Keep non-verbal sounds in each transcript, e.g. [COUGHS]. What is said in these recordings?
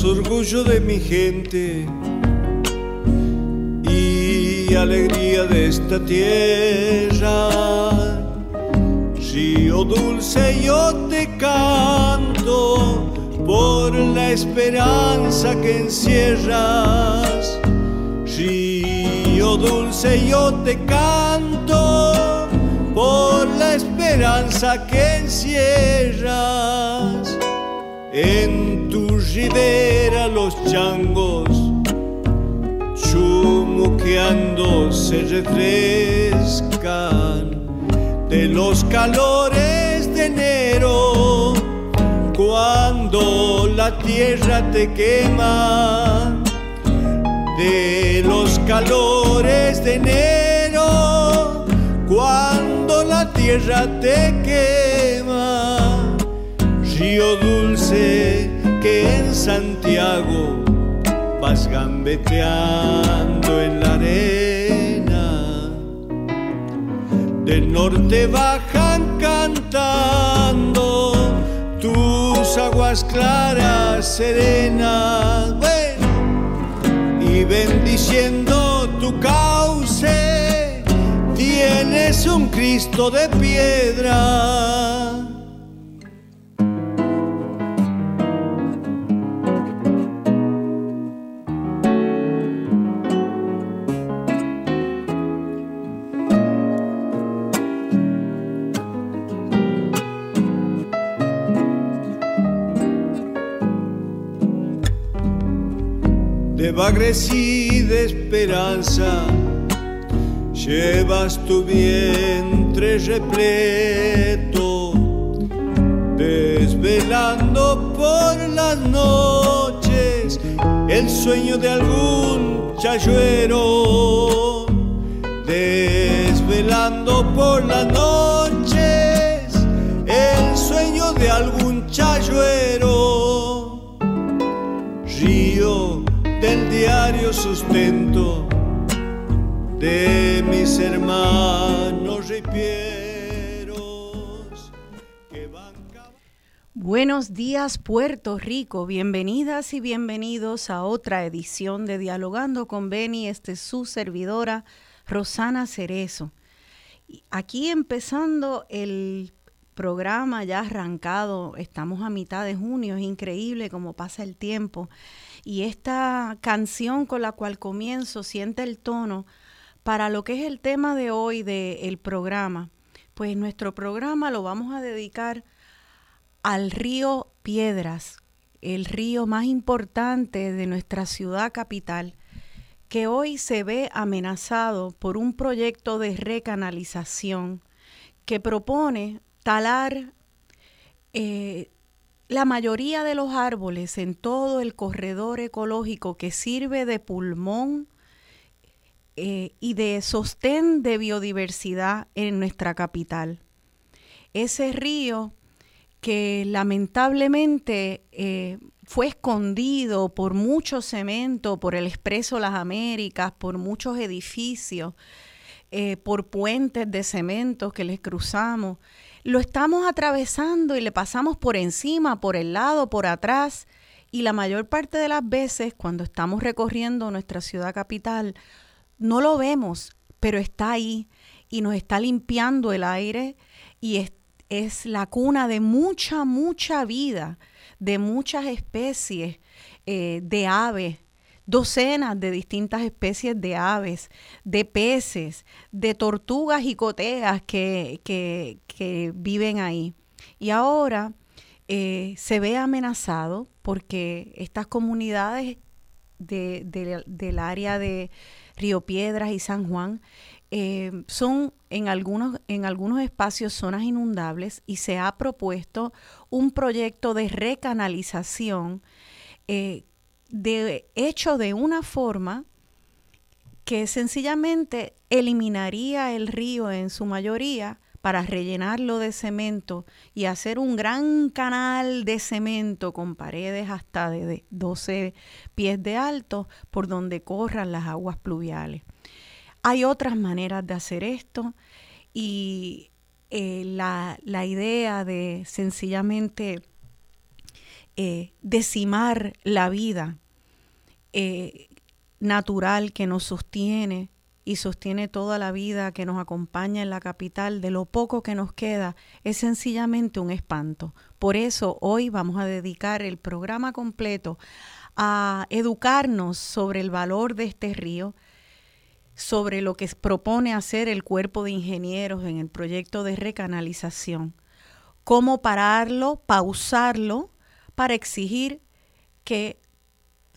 orgullo de mi gente y alegría de esta tierra. Río dulce yo te canto por la esperanza que encierras. Río dulce yo te canto por la esperanza que encierras. En tu ribera los changos chumuqueando se refrescan. De los calores de enero cuando la tierra te quema. De los calores de enero cuando la tierra te quema. Río dulce que en Santiago vas gambeteando en la arena. Del norte bajan cantando tus aguas claras, serenas, y bendiciendo tu cauce, tienes un Cristo de piedra y de esperanza, llevas tu vientre repleto, desvelando por las noches el sueño de algún chayuero, desvelando por las noches el sueño de algún chayuero. Diario sustento de mis hermanos ripieros que van Buenos días Puerto Rico, bienvenidas y bienvenidos a otra edición de Dialogando con Beni, este es su servidora Rosana Cerezo. Aquí empezando el programa ya arrancado, estamos a mitad de junio, es increíble cómo pasa el tiempo y esta canción con la cual comienzo siente el tono para lo que es el tema de hoy del programa. Pues nuestro programa lo vamos a dedicar al río Piedras, el río más importante de nuestra ciudad capital, que hoy se ve amenazado por un proyecto de recanalización que propone talar eh, la mayoría de los árboles en todo el corredor ecológico que sirve de pulmón eh, y de sostén de biodiversidad en nuestra capital. Ese río que lamentablemente eh, fue escondido por mucho cemento, por el Expreso Las Américas, por muchos edificios, eh, por puentes de cemento que les cruzamos, lo estamos atravesando y le pasamos por encima, por el lado, por atrás. Y la mayor parte de las veces cuando estamos recorriendo nuestra ciudad capital, no lo vemos, pero está ahí y nos está limpiando el aire y es, es la cuna de mucha, mucha vida, de muchas especies eh, de aves, docenas de distintas especies de aves, de peces, de tortugas y coteas que, viven ahí. Y ahora eh, se ve amenazado porque estas comunidades del área de Río Piedras y San Juan eh, son en algunos, en algunos espacios zonas inundables y se ha propuesto un proyecto de recanalización eh, de, hecho de una forma que sencillamente eliminaría el río en su mayoría para rellenarlo de cemento y hacer un gran canal de cemento con paredes hasta de 12 pies de alto por donde corran las aguas pluviales. Hay otras maneras de hacer esto y eh, la, la idea de sencillamente eh, decimar la vida eh, natural que nos sostiene y sostiene toda la vida que nos acompaña en la capital, de lo poco que nos queda, es sencillamente un espanto. Por eso hoy vamos a dedicar el programa completo a educarnos sobre el valor de este río, sobre lo que propone hacer el cuerpo de ingenieros en el proyecto de recanalización, cómo pararlo, pausarlo, para exigir que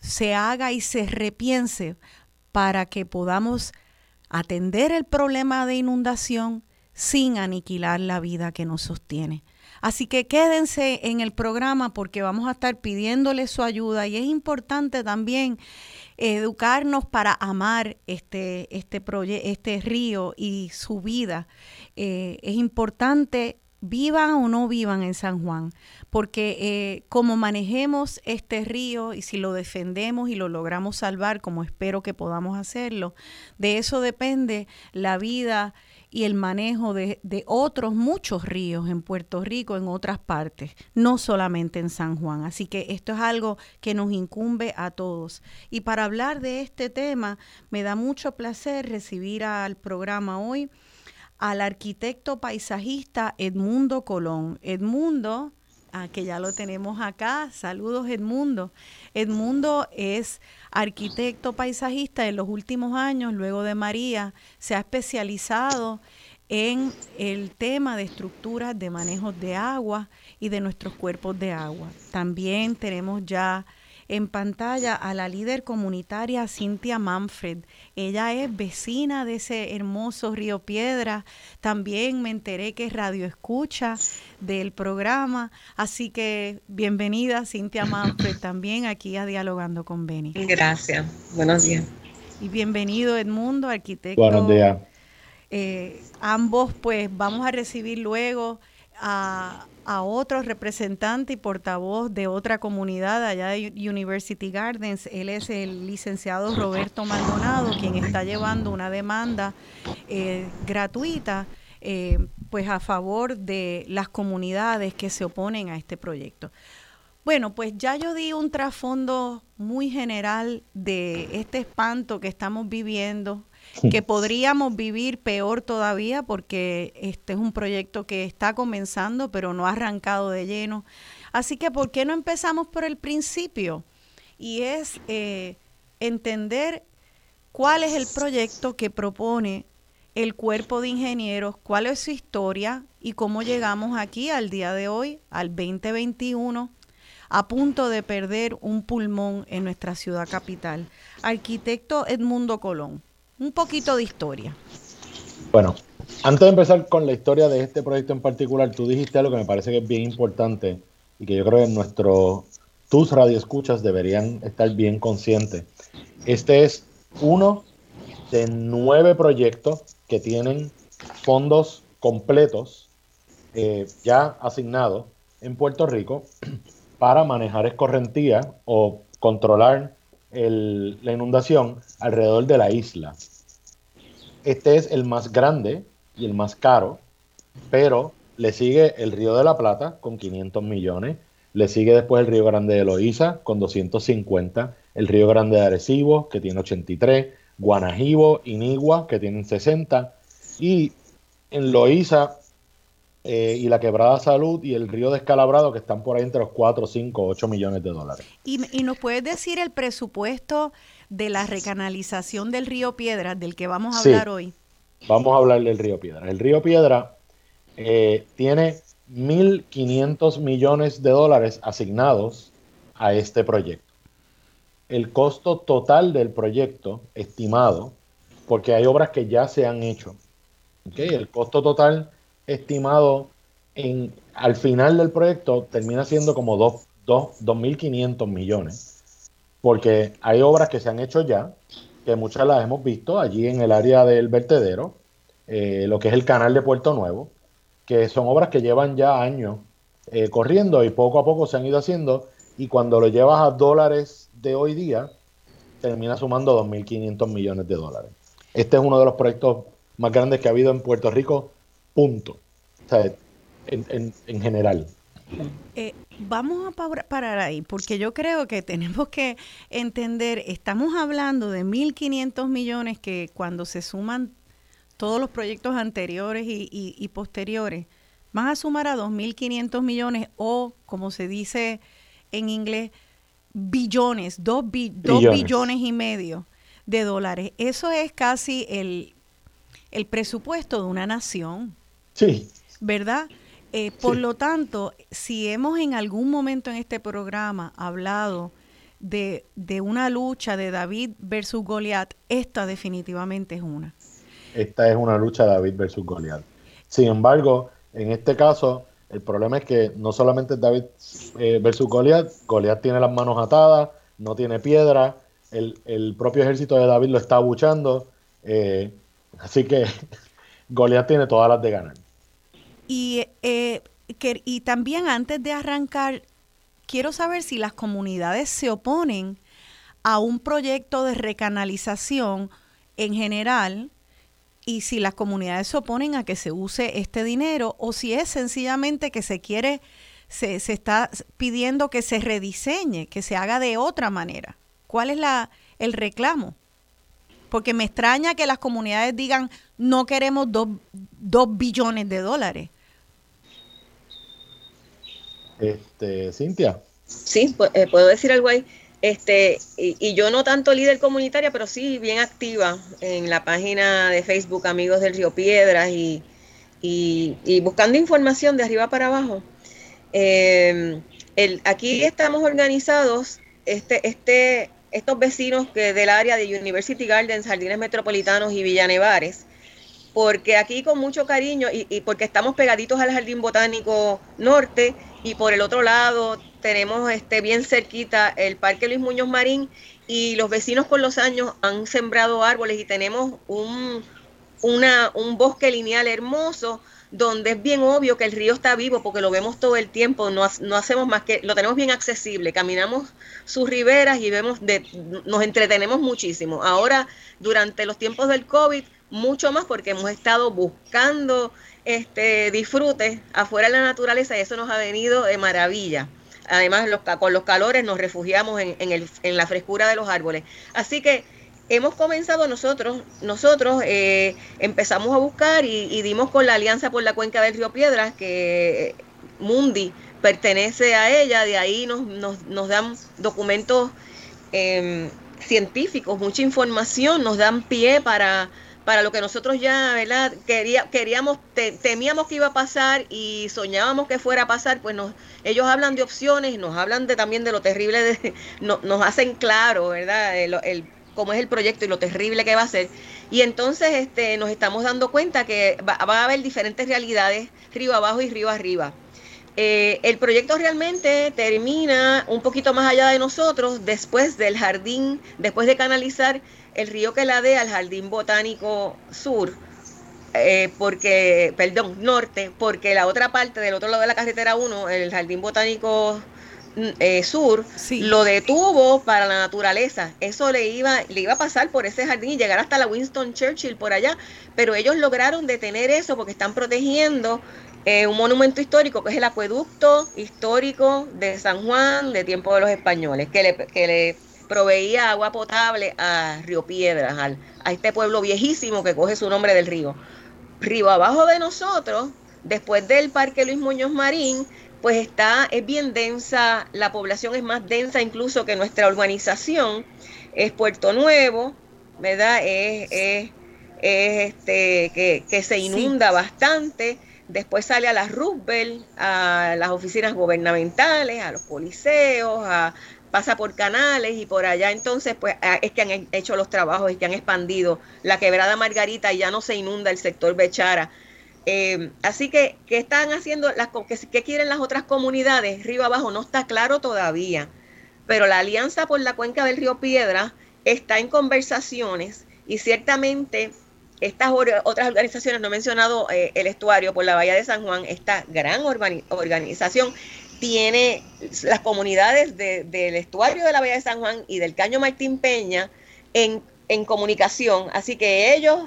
se haga y se repiense para que podamos atender el problema de inundación sin aniquilar la vida que nos sostiene. Así que quédense en el programa porque vamos a estar pidiéndole su ayuda y es importante también educarnos para amar este, este, este río y su vida. Eh, es importante vivan o no vivan en San Juan, porque eh, como manejemos este río y si lo defendemos y lo logramos salvar, como espero que podamos hacerlo, de eso depende la vida y el manejo de, de, otros muchos ríos en Puerto Rico, en otras partes, no solamente en San Juan. Así que esto es algo que nos incumbe a todos. Y para hablar de este tema, me da mucho placer recibir al programa hoy al arquitecto paisajista Edmundo Colón. Edmundo, ah, que ya lo tenemos acá, saludos Edmundo. Edmundo es arquitecto paisajista en los últimos años, luego de María, se ha especializado en el tema de estructuras de manejos de agua y de nuestros cuerpos de agua. También tenemos ya en pantalla a la líder comunitaria Cintia Manfred. Ella es vecina de ese hermoso Río Piedra. También me enteré que es radio escucha del programa. Así que bienvenida Cintia Manfred también aquí a Dialogando con Beni. Gracias. Buenos días. Y bienvenido Edmundo, arquitecto. Buenos días. Eh, ambos pues vamos a recibir luego a, a otro representante y portavoz de otra comunidad allá de University Gardens. Él es el licenciado Roberto Maldonado, quien está llevando una demanda eh, gratuita eh, pues a favor de las comunidades que se oponen a este proyecto. Bueno, pues ya yo di un trasfondo muy general de este espanto que estamos viviendo que podríamos vivir peor todavía porque este es un proyecto que está comenzando pero no ha arrancado de lleno. Así que, ¿por qué no empezamos por el principio? Y es eh, entender cuál es el proyecto que propone el cuerpo de ingenieros, cuál es su historia y cómo llegamos aquí al día de hoy, al 2021, a punto de perder un pulmón en nuestra ciudad capital. Arquitecto Edmundo Colón un poquito de historia. Bueno, antes de empezar con la historia de este proyecto en particular, tú dijiste algo que me parece que es bien importante y que yo creo que nuestros tus radioescuchas deberían estar bien conscientes. Este es uno de nueve proyectos que tienen fondos completos eh, ya asignados en Puerto Rico [CLEARS THROAT] para manejar escorrentía o controlar la inundación alrededor de la isla. Este es el más grande y el más caro, pero le sigue el Río de la Plata con 500 millones, le sigue después el Río Grande de Loíza con 250, el Río Grande de Arecibo que tiene 83, Guanajibo, Inigua que tienen 60 y en Loíza eh, y la Quebrada Salud y el Río Descalabrado, que están por ahí entre los 4, 5, 8 millones de dólares. ¿Y, y nos puedes decir el presupuesto de la recanalización del Río Piedra, del que vamos a hablar hoy? Vamos a hablar del Río Piedra. El Río Piedra eh, tiene 1.500 millones de dólares asignados a este proyecto. El costo total del proyecto estimado, porque hay obras que ya se han hecho, ¿okay? el costo total estimado en, al final del proyecto termina siendo como 2.500 millones, porque hay obras que se han hecho ya, que muchas las hemos visto allí en el área del vertedero, eh, lo que es el canal de Puerto Nuevo, que son obras que llevan ya años eh, corriendo y poco a poco se han ido haciendo, y cuando lo llevas a dólares de hoy día, termina sumando 2.500 millones de dólares. Este es uno de los proyectos más grandes que ha habido en Puerto Rico punto. O sea, en, general. Eh, vamos a parar ahí, porque yo creo que tenemos que entender, estamos hablando de 1.500 millones que cuando se suman todos los proyectos anteriores y, posteriores, van a sumar a 2.500 millones o, como se dice en inglés, billones, 2 billones. y medio de dólares. Eso es casi el, el presupuesto de una nación. Sí. ¿Verdad? Eh, por lo tanto, si hemos en algún momento en este programa hablado de, de una lucha de David versus Goliat, esta definitivamente es una. Esta es una lucha de David versus Goliat. Sin embargo, en este caso, el problema es que no solamente es David eh, versus Goliat, Goliat tiene las manos atadas, no tiene piedra, el, propio ejército de David lo está abuchando, eh, así que [LAUGHS] Goliat tiene todas las de ganar. Y, eh, y también antes de arrancar, quiero saber si las comunidades se oponen a un proyecto de recanalización en general y si las comunidades se oponen a que se use este dinero o si es sencillamente que se quiere, se, se está pidiendo que se rediseñe, que se haga de otra manera. ¿Cuál es la, el reclamo? Porque me extraña que las comunidades digan no queremos dos, dos billones de dólares. Este, Cintia. Sí, eh, puedo decir algo ahí. Este, y, yo no tanto líder comunitaria, pero sí bien activa en la página de Facebook Amigos del Río Piedras y, buscando información de arriba para abajo. Em, el, aquí estamos organizados, este, este, estos vecinos que del área de University Gardens, Jardines Metropolitanos y Villanevares, porque aquí con mucho cariño y, y, porque estamos pegaditos al Jardín Botánico Norte y por el otro lado tenemos este bien cerquita el Parque Luis Muñoz Marín y los vecinos con los años han sembrado árboles y tenemos un, un bosque lineal hermoso donde es bien obvio que el río está vivo porque lo vemos todo el tiempo, no, no hacemos más que, lo tenemos bien accesible, caminamos sus riberas y vemos, de, nos entretenemos muchísimo. Ahora, durante los tiempos del COVID, mucho más porque hemos estado buscando este disfrute afuera de la naturaleza y eso nos ha venido de maravilla. Además, los, con los calores nos refugiamos en, el, en la frescura de los árboles. Así que hemos comenzado nosotros, nosotros eh, empezamos a buscar y, dimos con la Alianza por la Cuenca del Río Piedras, que Mundi pertenece a ella, de ahí nos, nos, nos dan documentos em, científicos, mucha información, nos dan pie para, para lo que nosotros ya, ¿verdad? Quería, queríamos, temíamos que iba a pasar y soñábamos que fuera a pasar, pues nos, ellos hablan de opciones, nos hablan de, también de lo terrible, de, [LAUGHS] nos hacen claro, ¿verdad? Cómo es el proyecto y lo terrible que va a ser. Y entonces este, nos estamos dando cuenta que va, a haber diferentes realidades, río abajo y río arriba. Eh, el proyecto realmente termina un poquito más allá de nosotros, después del jardín, después de canalizar el río que la dé al Jardín Botánico Sur, eh, porque, perdón, norte, porque la otra parte del otro lado de la carretera 1, el Jardín Botánico mm, eh, Sur, lo detuvo para la naturaleza. Eso le iba, le iba a pasar por ese jardín y llegar hasta la Winston Churchill por allá, pero ellos lograron detener eso porque están protegiendo eh, un monumento histórico que es el acueducto histórico de San Juan de tiempo de los españoles, que le, que le proveía agua potable a Río Piedras, al, a este pueblo viejísimo que coge su nombre del río. Río abajo de nosotros, después del Parque Luis Muñoz Marín, pues está, es bien densa, la población es más densa incluso que nuestra urbanización, es Puerto Nuevo, ¿verdad? Es, es, este, que, que se inunda bastante, después sale a las Roosevelt, a las oficinas gubernamentales, a los policeos, a, pasa por canales y por allá entonces pues ah, es que han hecho los trabajos y que han expandido la quebrada Margarita y ya no se inunda el sector Bechara. Eh, así que, ¿qué están haciendo? Las, qué, quieren las otras comunidades? Río abajo no está claro todavía, pero la Alianza por la Cuenca del Río Piedra está en conversaciones y ciertamente estas otras organizaciones, no he mencionado eh, el estuario por la Bahía de San Juan, esta gran organización tiene las comunidades del estuario de la Bahía de San Juan y del Caño Martín Peña en, comunicación. Así que ellos,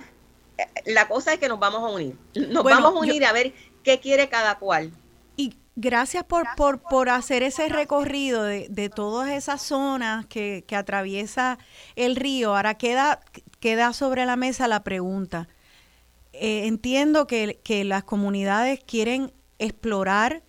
la cosa es que nos vamos a unir. Nos vamos a unir a ver qué quiere cada cual. Y Gracias por, por, por hacer ese recorrido de, de todas esas zonas que, que, atraviesa el río. Ahora queda, queda sobre la mesa la pregunta. Eh, entiendo que, que, las comunidades quieren explorar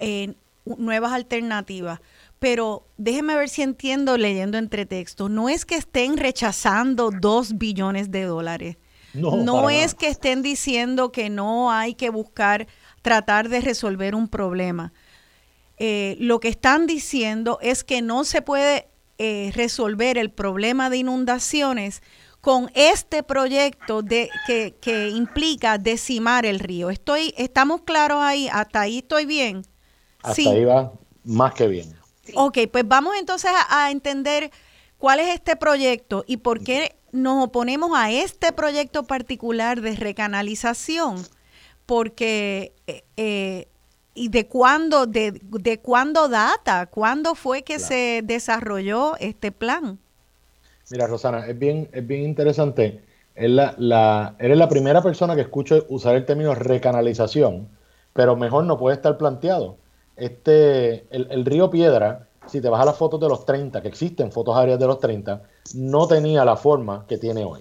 eh, nuevas alternativas, pero déjeme ver si entiendo leyendo entre textos. No es que estén rechazando dos billones de dólares. No, no es que estén diciendo que no hay que buscar tratar de resolver un problema. Eh, lo que están diciendo es que no se puede eh, resolver el problema de inundaciones con este proyecto de, que, que, implica decimar el río. Estoy, ¿Estamos claros ahí? ¿Hasta ahí estoy bien? Hasta ahí va más que bien. Ok, pues vamos entonces a, a entender cuál es este proyecto y por qué nos oponemos a este proyecto particular de recanalización porque eh, eh, y de cuándo de, de cuándo data, cuándo fue que se desarrolló este plan. Mira, Rosana, es bien es bien interesante. Es la, la, eres la primera persona que escucho usar el término recanalización, pero mejor no puede estar planteado. Este, el, río Piedra, si te vas a las fotos de los 30, que existen fotos aéreas de los 30, no tenía la forma que tiene hoy.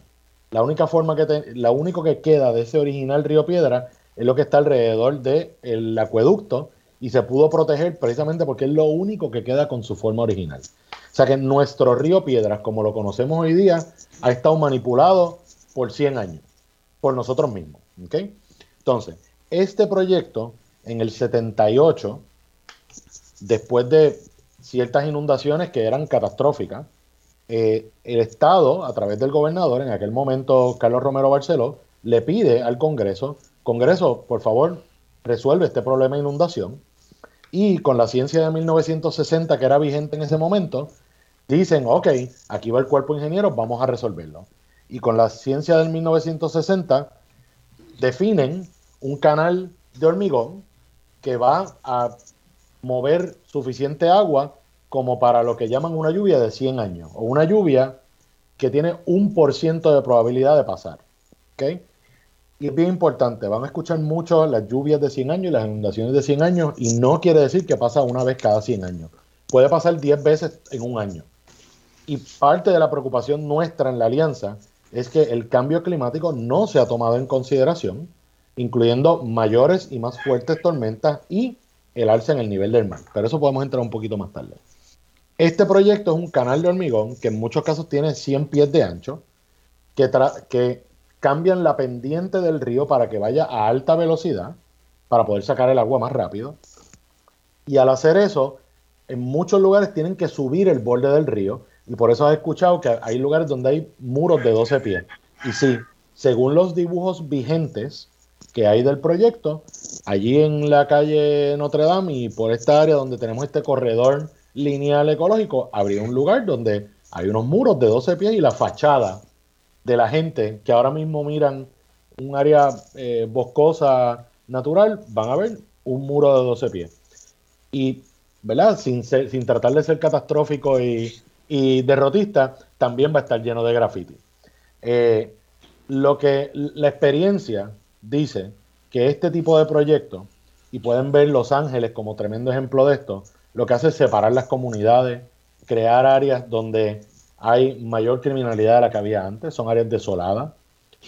La única forma que te, la único que queda de ese original río Piedra es lo que está alrededor del acueducto y se pudo proteger precisamente porque es lo único que queda con su forma original. O sea que nuestro río Piedras, como lo conocemos hoy día, ha estado manipulado por 100 años, por nosotros mismos. Entonces, este proyecto en el 78, después de ciertas inundaciones que eran catastróficas, eh, el Estado, a través del gobernador, en aquel momento Carlos Romero Barceló, le pide al Congreso Congreso, por favor, resuelve este problema de inundación. Y con la ciencia de 1960 que era vigente en ese momento, dicen, ok, aquí va el cuerpo de ingenieros, vamos a resolverlo. Y con la ciencia del 1960 definen un canal de hormigón que va a mover suficiente agua como para lo que llaman una lluvia de 100 años, o una lluvia que tiene un por ciento de probabilidad de pasar. ¿okay? y es bien importante, van a escuchar mucho las lluvias de 100 años y las inundaciones de 100 años y no quiere decir que pasa una vez cada 100 años. Puede pasar 10 veces en un año. Y parte de la preocupación nuestra en la alianza es que el cambio climático no se ha tomado en consideración, incluyendo mayores y más fuertes tormentas y el alza en el nivel del mar. Pero eso podemos entrar un poquito más tarde. Este proyecto es un canal de hormigón que en muchos casos tiene 100 pies de ancho, que, que cambian la pendiente del río para que vaya a alta velocidad, para poder sacar el agua más rápido. Y al hacer eso, en muchos lugares tienen que subir el borde del río, y por eso has escuchado que hay lugares donde hay muros de 12 pies. Y sí, según los dibujos vigentes que hay del proyecto, allí en la calle Notre Dame y por esta área donde tenemos este corredor lineal ecológico, habría un lugar donde hay unos muros de 12 pies y la fachada de la gente que ahora mismo miran un área eh, boscosa natural, van a ver un muro de 12 pies. Y, ¿verdad? Sin, sin tratar de ser catastrófico y, derrotista, también va a estar lleno de graffiti. Eh, lo que la experiencia dice que este tipo de proyectos, y pueden ver Los Ángeles como tremendo ejemplo de esto, lo que hace es separar las comunidades, crear áreas donde hay mayor criminalidad de la que había antes, son áreas desoladas,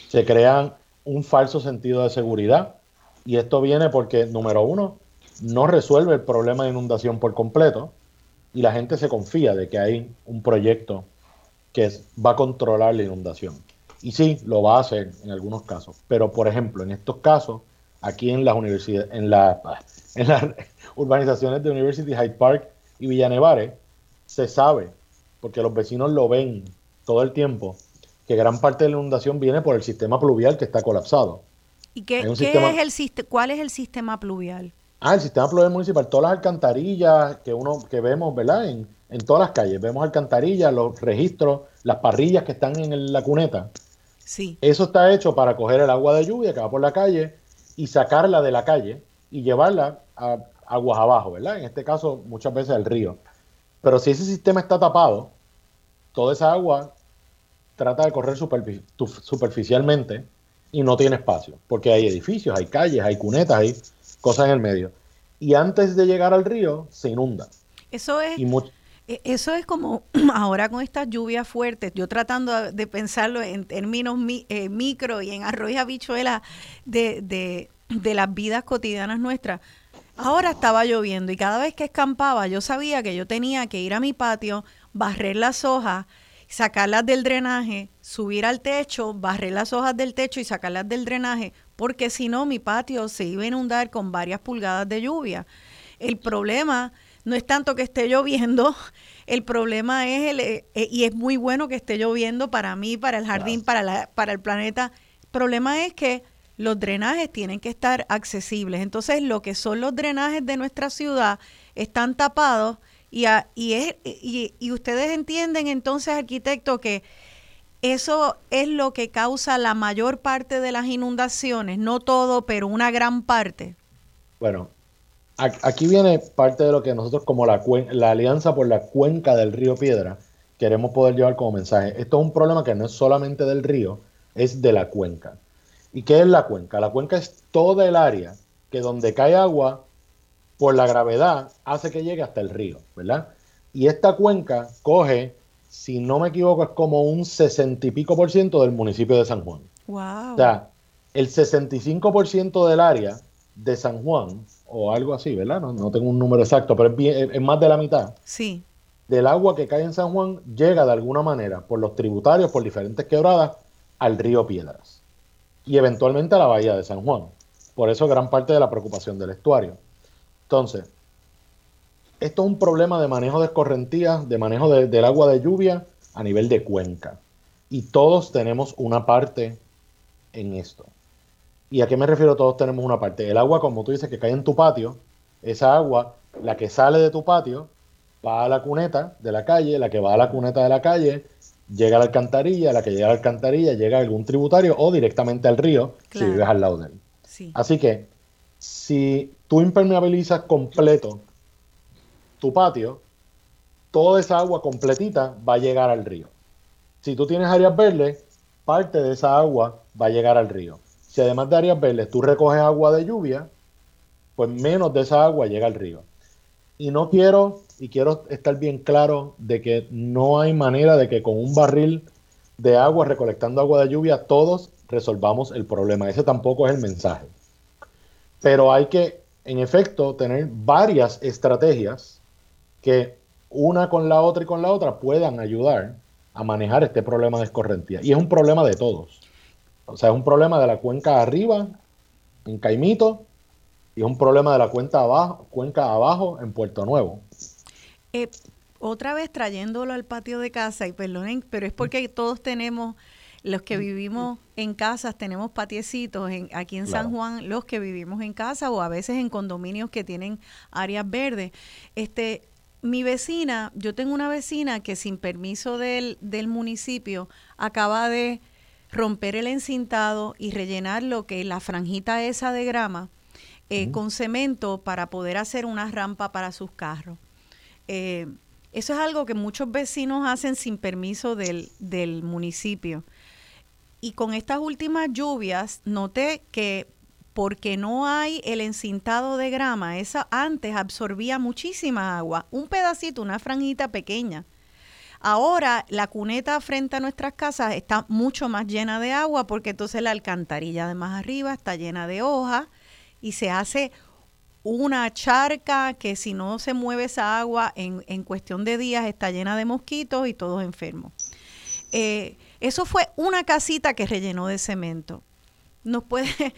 se crean un falso sentido de seguridad y esto viene porque, número uno, no resuelve el problema de inundación por completo y la gente se confía de que hay un proyecto que va a controlar la inundación. Y sí, lo va a hacer en algunos casos, pero por ejemplo, en estos casos, aquí en las universidades, en, la, [LAUGHS] en las urbanizaciones de University Hyde Park y Villa Nevare, se sabe porque los vecinos lo ven todo el tiempo, que gran parte de la inundación viene por el sistema pluvial que está colapsado. ¿Y qué, es el, cuál es el sistema pluvial? Ah, el sistema pluvial municipal, todas las alcantarillas que uno que vemos, ¿verdad? En, en todas las calles, vemos alcantarillas, los registros, las parrillas que están en la cuneta. Sí. Eso está hecho para coger el agua de lluvia que va por la calle y sacarla de la calle y llevarla a aguas abajo, ¿verdad? En este caso, muchas veces al río. Pero si ese sistema está tapado, toda esa agua trata de correr superficialmente y no tiene espacio, porque hay edificios, hay calles, hay cunetas, hay cosas en el medio. y antes de llegar al río se inunda. Eso es, eso es como [CLEARS THROAT] ahora con estas lluvias fuertes, yo tratando de pensarlo en términos eh, micro y en arroz y habichuela de, de, de las vidas cotidianas nuestras. Ahora estaba lloviendo y cada vez que escampaba yo sabía que yo tenía que ir a mi patio, barrer las hojas, sacarlas del drenaje, subir al techo, barrer las hojas del techo y sacarlas del drenaje, porque si no mi patio se iba a inundar con varias pulgadas de lluvia. El problema no es tanto que esté lloviendo, [LAUGHS] el problema es, el, eh, y es muy bueno que esté lloviendo para mí, para el jardín, para, la, para el planeta. El problema es que los drenajes tienen que estar accesibles. Entonces, lo que son los drenajes de nuestra ciudad están tapados y, y, es, y, y ustedes entienden entonces, arquitecto, que eso es lo que causa la mayor parte de las inundaciones, no todo, pero una gran parte. Bueno, aquí viene parte de lo que nosotros como la, la Alianza por la Cuenca del Río Piedra queremos poder llevar como mensaje. Esto es un problema que no es solamente del río, es de la cuenca. ¿Y qué es la cuenca? La cuenca es toda el área que donde cae agua, por la gravedad, hace que llegue hasta el río, ¿verdad? Y esta cuenca coge, si no me equivoco, es como un sesenta y pico por ciento del municipio de San Juan. Wow. O sea, el 65% del área de San Juan, o algo así, ¿verdad? No, tengo un número exacto, pero es, es, más de la mitad. Sí. Del agua que cae en San Juan llega de alguna manera por los tributarios, por diferentes quebradas, al río Piedras y eventualmente a la bahía de San Juan. Por eso gran parte de la preocupación del estuario. Entonces, esto es un problema de manejo de escorrentías, de manejo del agua de lluvia a nivel de cuenca. Y todos tenemos una parte en esto. ¿Y a qué me refiero todos tenemos una parte? El agua, como tú dices, que cae en tu patio, esa agua, la que sale de tu patio, va a la cuneta de la calle, la que va a la cuneta de la calle, llega a la alcantarilla, la que llega a la alcantarilla llega a algún tributario o directamente al río si vives al lado de él. Así que si tú impermeabilizas completo tu patio, toda esa agua completita va a llegar al río. Si tú tienes áreas verdes, parte de esa agua va a llegar al río. Si además de áreas verdes tú recoges agua de lluvia, pues menos de esa agua llega al río. Y no quiero y quiero estar bien claro de que no hay manera de que con un barril de agua recolectando agua de lluvia todos resolvamos el problema. Ese tampoco es el mensaje. Pero hay que, en efecto, tener varias estrategias que una con la otra y con la otra puedan ayudar a manejar este problema de escorrentía. Y es un problema de todos. O sea, es un problema de la cuenca arriba, en Caimito, y es un problema de la cuenca abajo, cuenca abajo en Puerto Nuevo. Eh, otra vez trayéndolo al patio de casa, y perdonen, pero es porque todos tenemos, los que vivimos en casas, tenemos patiecitos en, aquí en San Juan, los que vivimos en casa o a veces en condominios que tienen áreas verdes. Este, mi vecina, yo tengo una vecina que sin permiso del, del municipio acaba de romper el encintado y rellenar lo que la franjita esa de grama eh, con cemento para poder hacer una rampa para sus carros. Eh, eso es algo que muchos vecinos hacen sin permiso del, del municipio. Y con estas últimas lluvias noté que porque no hay el encintado de grama, esa antes absorbía muchísima agua, un pedacito, una franjita pequeña. Ahora la cuneta frente a nuestras casas está mucho más llena de agua porque entonces la alcantarilla de más arriba está llena de hojas y se hace una charca que si no se mueve esa agua en, en cuestión de días está llena de mosquitos y todos enfermos. Eh, eso fue una casita que rellenó de cemento. Nos puede, [LAUGHS]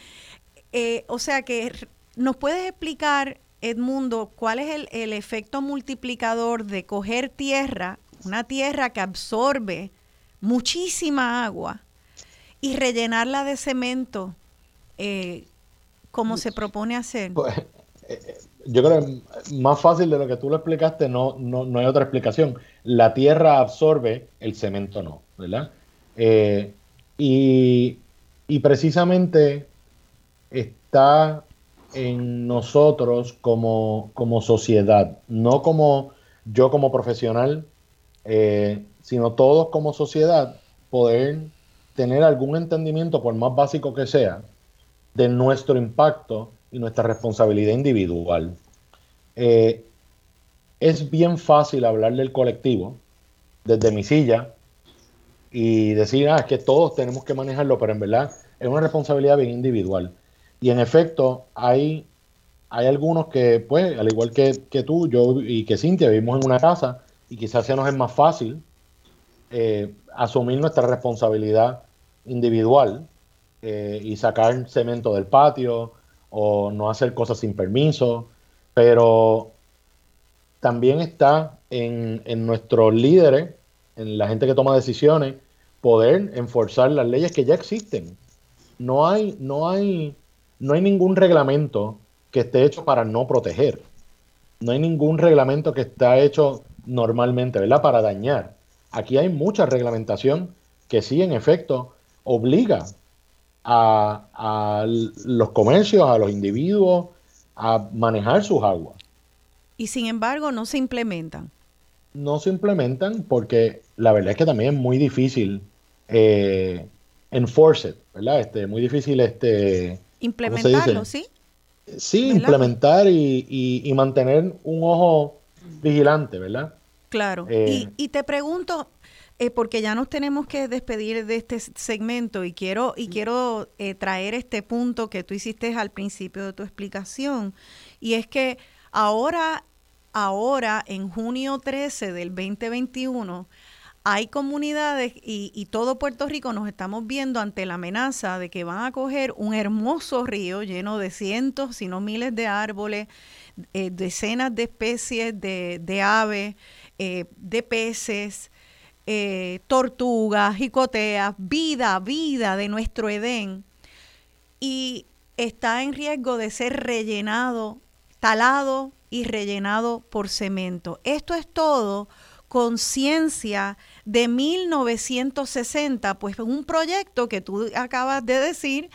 eh, o sea que nos puedes explicar, Edmundo, cuál es el, el efecto multiplicador de coger tierra, una tierra que absorbe muchísima agua y rellenarla de cemento eh, como se propone hacer. Pues, yo creo que más fácil de lo que tú lo explicaste, no, no, hay otra explicación. La tierra absorbe, el cemento no, ¿verdad? Eh, y, precisamente está en nosotros como, como sociedad, no como yo como profesional, eh, sino todos como sociedad, poder tener algún entendimiento, por más básico que sea, de nuestro impacto y nuestra responsabilidad individual. eh, es bien fácil hablar del colectivo desde mi silla y decir, ah, que todos tenemos que manejarlo, pero en verdad es una responsabilidad bien individual. Y en efecto, hay, hay algunos que, pues, al igual que, tú, yo y que Cintia, vivimos en una casa y quizás se nos es más fácil eh, asumir nuestra responsabilidad individual eh, y sacar cemento del patio o no hacer cosas sin permiso, pero también está en, en nuestros líderes, en la gente que toma decisiones, poder enforzar las leyes que ya existen. No hay, no hay, no hay ningún reglamento que esté hecho para no proteger. No hay ningún reglamento que está hecho normalmente, ¿verdad? Para dañar. Aquí hay mucha reglamentación que sí, en efecto, obliga a, a los comercios, a los individuos, a manejar sus aguas. Y sin embargo, no se implementan. No se implementan porque la verdad es que también es muy difícil eh, enforce it, ¿verdad? Este, muy difícil este... Implementarlo, ¿sí? Sí, implementar y, mantener un ojo vigilante, ¿verdad? Claro. Eh, y, te pregunto, eh, porque ya nos tenemos que despedir de este segmento y quiero, y quiero eh, traer este punto que tú hiciste al principio de tu explicación, y es que ahora, ahora en junio 13 del 2021, hay comunidades y, todo Puerto Rico nos estamos viendo ante la amenaza de que van a coger un hermoso río lleno de cientos, si no miles de árboles, eh, decenas de especies de, aves, eh, de peces, eh, tortugas, jicoteas, vida, vida de nuestro Edén. Y está en riesgo de ser rellenado, talado y rellenado por cemento. Esto es todo conciencia de 1960, pues un proyecto que tú acabas de decir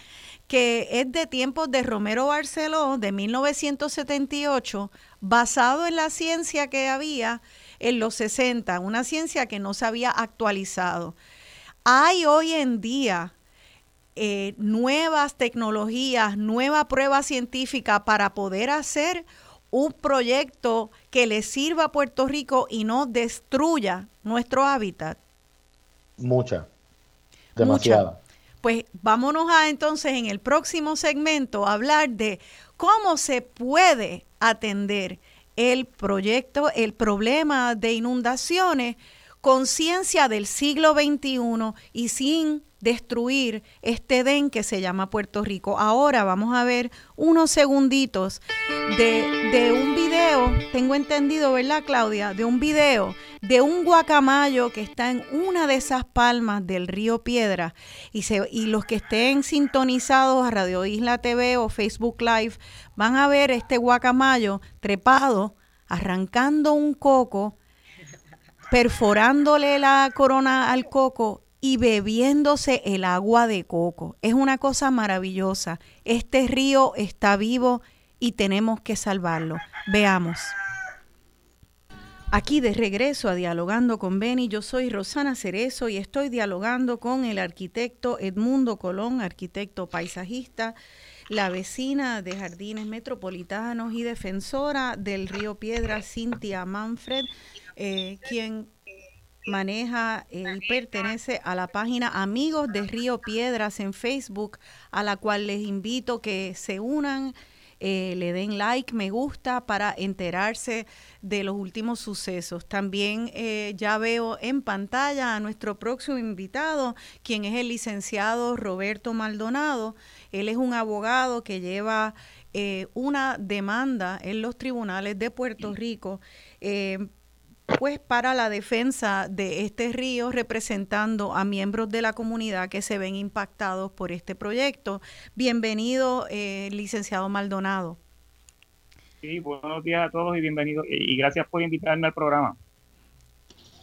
que es de tiempos de Romero Barceló de 1978, basado en la ciencia que había en los 60, una ciencia que no se había actualizado. Hay hoy en día eh, nuevas tecnologías, nueva prueba científica para poder hacer un proyecto que le sirva a Puerto Rico y no destruya nuestro hábitat? Mucha, demasiada. Pues vámonos a entonces en el próximo segmento a hablar de cómo se puede atender el proyecto, el problema de inundaciones con ciencia del siglo XXI y sin destruir este den que se llama Puerto Rico. Ahora vamos a ver unos segunditos de, un video, tengo entendido, ¿verdad Claudia? De un video de un guacamayo que está en una de esas palmas del río Piedra y, se, y los que estén sintonizados a Radio Isla TV o Facebook Live van a ver este guacamayo trepado, arrancando un coco, perforándole la corona al coco y bebiéndose el agua de coco. Es una cosa maravillosa. Este río está vivo y tenemos que salvarlo. Veamos. Aquí de regreso a Dialogando con Beni, yo soy Rosana Cerezo y estoy dialogando con el arquitecto Edmundo Colón, arquitecto paisajista, la vecina de Jardines Metropolitanos y defensora del río Piedra, Cintia Manfred, eh, quien maneja y pertenece a la página Amigos de Río Piedras en Facebook, a la cual les invito que se unan, eh, le den like, me gusta para enterarse de los últimos sucesos. También eh, ya veo en pantalla a nuestro próximo invitado, quien es el licenciado Roberto Maldonado. Él es un abogado que lleva eh, una demanda en los tribunales de Puerto Rico pues para la defensa de este río representando a miembros de la comunidad que se ven impactados por este proyecto. Bienvenido, eh, licenciado Maldonado. Sí, buenos días a todos y bienvenido y gracias por invitarme al programa.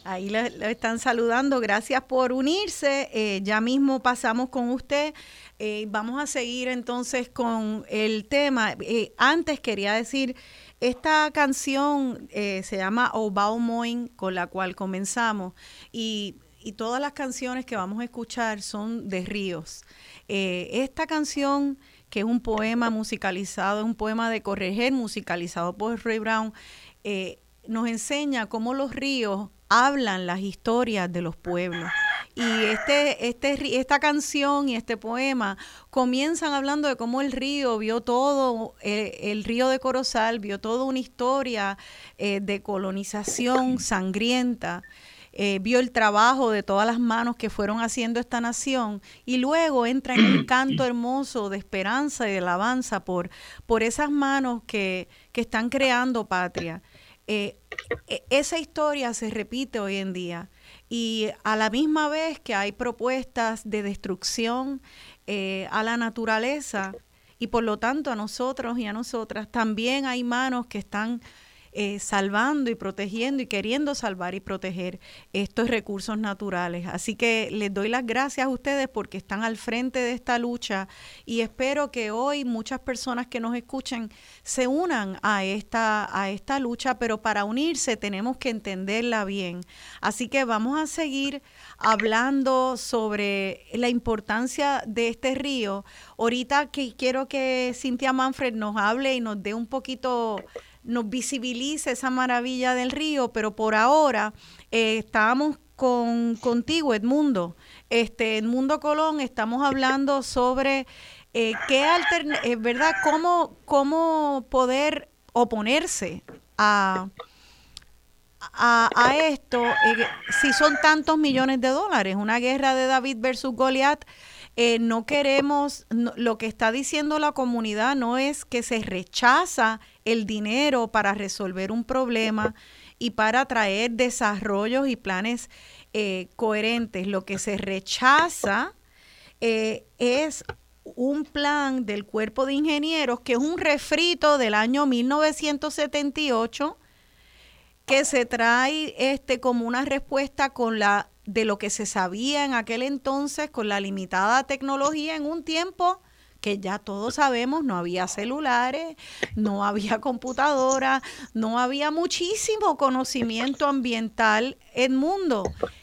Ahí le, están saludando, gracias por unirse. Eh, ya mismo pasamos con usted. Eh, vamos a seguir entonces con el tema. antes quería decir esta canción eh, se llama Obao Moin, con la cual comenzamos, y, todas las canciones que vamos a escuchar son de ríos. Eh, esta canción que es un poema musicalizado, es un poema de Correger musicalizado por Ray Brown, eh, nos enseña cómo los ríos hablan las historias de los pueblos. Y este, este, esta canción y este poema comienzan hablando de cómo el río vio todo, eh, el río de Corozal vio toda una historia eh, de colonización sangrienta. Eh, vio el trabajo de todas las manos que fueron haciendo esta nación y luego entra en un canto hermoso de esperanza y de alabanza por, por esas manos que, que están creando patria. Eh, e, esa historia se repite hoy en día. Y a la misma vez que hay propuestas de destrucción eh, a la naturaleza y por lo tanto a nosotros y a nosotras, también hay manos que están eh, salvando y protegiendo y queriendo salvar y proteger estos recursos naturales. Así que les doy las gracias a ustedes porque están al frente de esta lucha y espero que hoy muchas personas que nos escuchen se unan a esta, a esta lucha, pero para unirse tenemos que entenderla bien. Así que vamos a seguir hablando sobre la importancia de este río. Ahorita que quiero que Cintia Manfred nos hable y nos dé un poquito nos visibilice esa maravilla del río, pero por ahora eh, estábamos con, contigo, Edmundo. Este, Edmundo Colón, estamos hablando sobre eh, qué alterna eh, ¿verdad? ¿Cómo, cómo poder oponerse a, a, esto si son tantos millones de dólares. Una guerra de David versus Goliat. No queremos, lo que está diciendo la comunidad no es que se rechaza el dinero para resolver un problema y para traer desarrollos y planes eh, coherentes. Lo que se rechaza eh, es un plan del cuerpo de ingenieros que es un refrito del año 1978 que se trae este como una respuesta con la de lo que se sabía en aquel entonces con la limitada tecnología en un tiempo que ya todos sabemos, no había celulares, no había computadora, no había muchísimo conocimiento ambiental en mundo.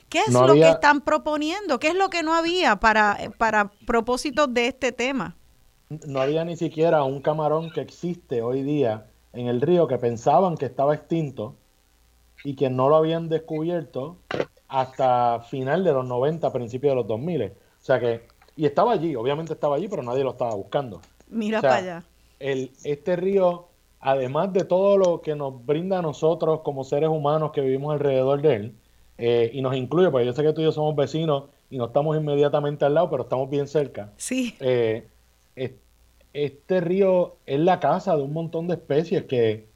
¿Qué es lo que están proponiendo? ¿Qué es lo que no había para, para propósitos de este tema? No había ni siquiera un camarón que existe hoy día en el río que pensaban que estaba extinto y que no lo habían descubierto hasta final de los 90, principios de los 2000. O sea que y estaba allí, obviamente estaba allí, pero nadie lo estaba buscando. Mira para allá. El, este río, además de todo lo que nos brinda a nosotros como seres humanos que vivimos alrededor de él, eh, y nos incluye, porque yo sé que tú y yo somos vecinos y no estamos inmediatamente al lado, pero estamos bien cerca. Sí. Eh, este río es la casa de un montón de especies que,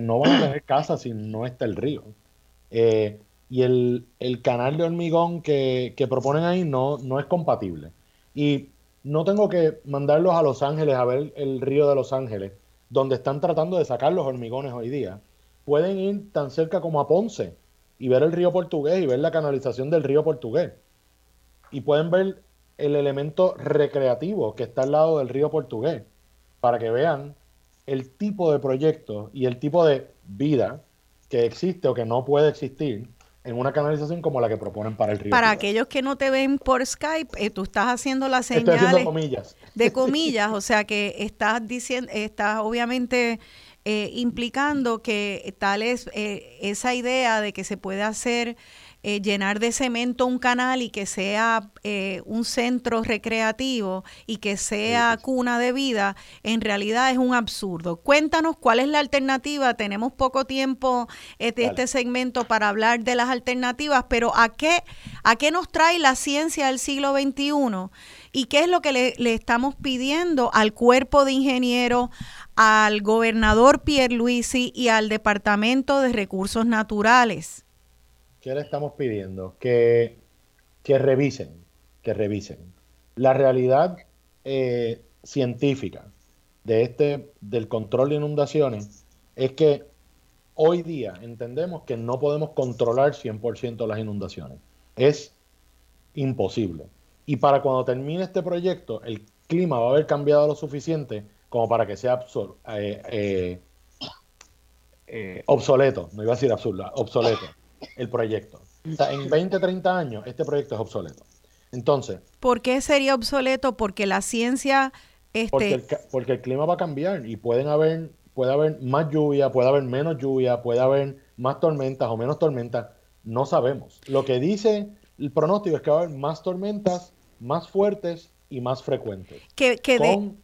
no van a tener casa si no está el río. Eh, y el, canal de hormigón que, que, proponen ahí no, no es compatible. Y no tengo que mandarlos a Los Ángeles a ver el río de Los Ángeles, donde están tratando de sacar los hormigones hoy día. Pueden ir tan cerca como a Ponce y ver el río portugués y ver la canalización del río portugués. Y pueden ver el elemento recreativo que está al lado del río portugués, para que vean el tipo de proyecto y el tipo de vida que existe o que no puede existir en una canalización como la que proponen para el río. Para aquellos que no te ven por Skype, eh, tú estás haciendo las señales Estoy comillas. de [LAUGHS] comillas, o sea que estás diciendo, estás obviamente eh, implicando que tal es eh, esa idea de que se puede hacer eh, llenar de cemento un canal y que sea eh, un centro recreativo y que sea cuna de vida, en realidad es un absurdo. Cuéntanos cuál es la alternativa. Tenemos poco tiempo eh, de este segmento para hablar de las alternativas, pero ¿a qué, a qué nos trae la ciencia del siglo XXI? ¿Y qué es lo que le, le estamos pidiendo al cuerpo de ingenieros, al gobernador Pierluisi y al Departamento de Recursos Naturales? ¿Qué le estamos pidiendo? Que, que revisen, que revisen. La realidad eh, científica de este, del control de inundaciones es que hoy día entendemos que no podemos controlar 100% las inundaciones. Es imposible. Y para cuando termine este proyecto, el clima va a haber cambiado lo suficiente como para que sea eh, eh, obsoleto, no iba a decir absurdo, obsoleto el proyecto. en 20, 30 años este proyecto es obsoleto. Entonces. ¿Por qué sería obsoleto? Porque la ciencia Este, Porque el, ca- porque el clima va a cambiar y pueden haber, puede haber más lluvia, puede haber menos lluvia, puede haber más tormentas o menos tormentas. No sabemos. Lo que dice el pronóstico es que va a haber más tormentas, más fuertes y más frecuentes. que, que de, Con,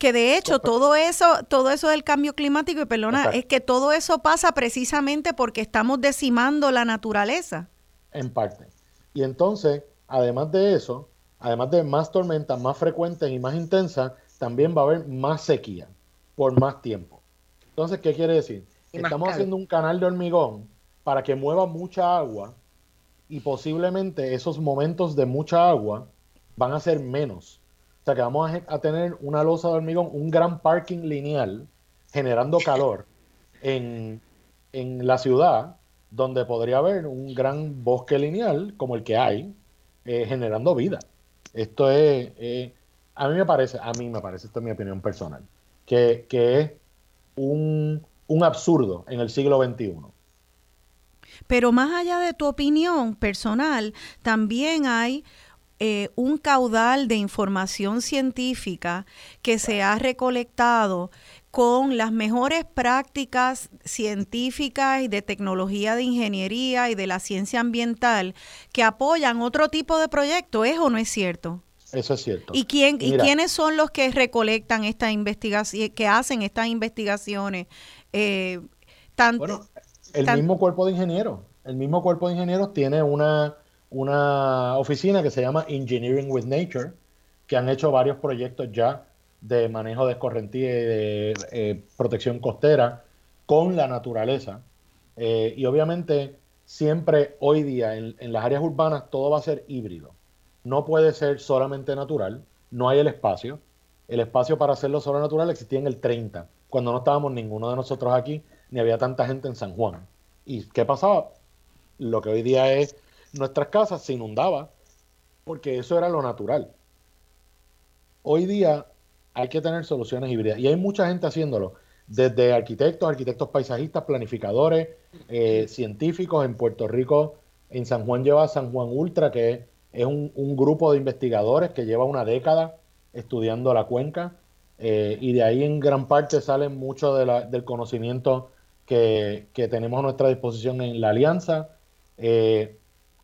que de hecho todo eso, todo eso del cambio climático, y perdona, Exacto. es que todo eso pasa precisamente porque estamos decimando la naturaleza. en parte. Y entonces, además de eso, además de más tormentas más frecuentes y más intensas, también va a haber más sequía por más tiempo. Entonces, ¿qué quiere decir? Estamos haciendo un canal de hormigón para que mueva mucha agua y posiblemente esos momentos de mucha agua van a ser menos. Sea que vamos a, a tener una losa de hormigón, un gran parking lineal generando [LAUGHS] calor en, en la ciudad, donde podría haber un gran bosque lineal como el que hay, eh, generando vida. Esto es, eh, a mí me parece, a mí me parece, esta es mi opinión personal, que, que es un, un absurdo en el siglo XXI. Pero más allá de tu opinión personal, también hay eh, un caudal de información científica que se ha recolectado con las mejores prácticas científicas y de tecnología de ingeniería y de la ciencia ambiental que apoyan otro tipo de proyectos, ¿es o no es cierto? Eso es cierto. ¿Y, quién, ¿Y quiénes son los que recolectan estas investigaciones, que hacen estas investigaciones? Eh, tan- Bueno, el tan- mismo cuerpo de ingenieros, el mismo cuerpo de ingenieros tiene una, una oficina que se llama Engineering with Nature, que han hecho varios proyectos ya de manejo de escorrentía y de eh, protección costera con la naturaleza. Eh, y obviamente siempre hoy día en, en las áreas urbanas todo va a ser híbrido. No puede ser solamente natural, no hay el espacio. El espacio para hacerlo solo natural existía en el 30, cuando no estábamos ninguno de nosotros aquí, ni había tanta gente en San Juan. ¿Y qué pasaba? Lo que hoy día es nuestras casas se inundaba, porque eso era lo natural. Hoy día hay que tener soluciones híbridas y hay mucha gente haciéndolo, desde arquitectos, arquitectos paisajistas, planificadores, eh, científicos en Puerto Rico. En San Juan lleva San Juan Ultra, que es un, grupo de investigadores que lleva una década estudiando la cuenca eh, y de ahí en gran parte sale mucho de la- del conocimiento que, que tenemos a nuestra disposición en la alianza. Eh,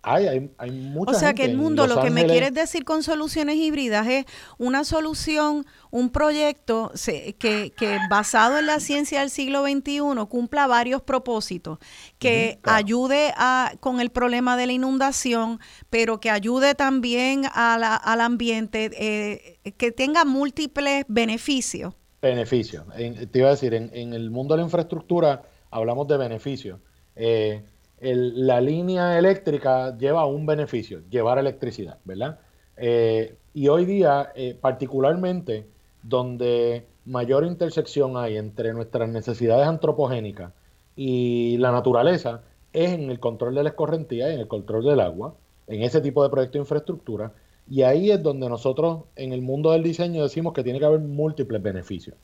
hay, hay, hay mucha O sea gente que el mundo, lo que me quieres decir con soluciones híbridas es una solución, un proyecto que, que basado en la ciencia del siglo XXI cumpla varios propósitos, que claro. ayude a, con el problema de la inundación, pero que ayude también a la- al ambiente, eh, que tenga múltiples beneficios. Beneficios. En- te iba a decir, en, en el mundo de la infraestructura hablamos de beneficios. Eh, la línea eléctrica lleva un beneficio, llevar electricidad, ¿verdad? Eh, y hoy día, eh, particularmente, donde mayor intersección hay entre nuestras necesidades antropogénicas y la naturaleza, es en el control de la escorrentía y en el control del agua, en ese tipo de proyecto de infraestructura. Y ahí es donde nosotros en el mundo del diseño decimos que tiene que haber múltiples beneficios.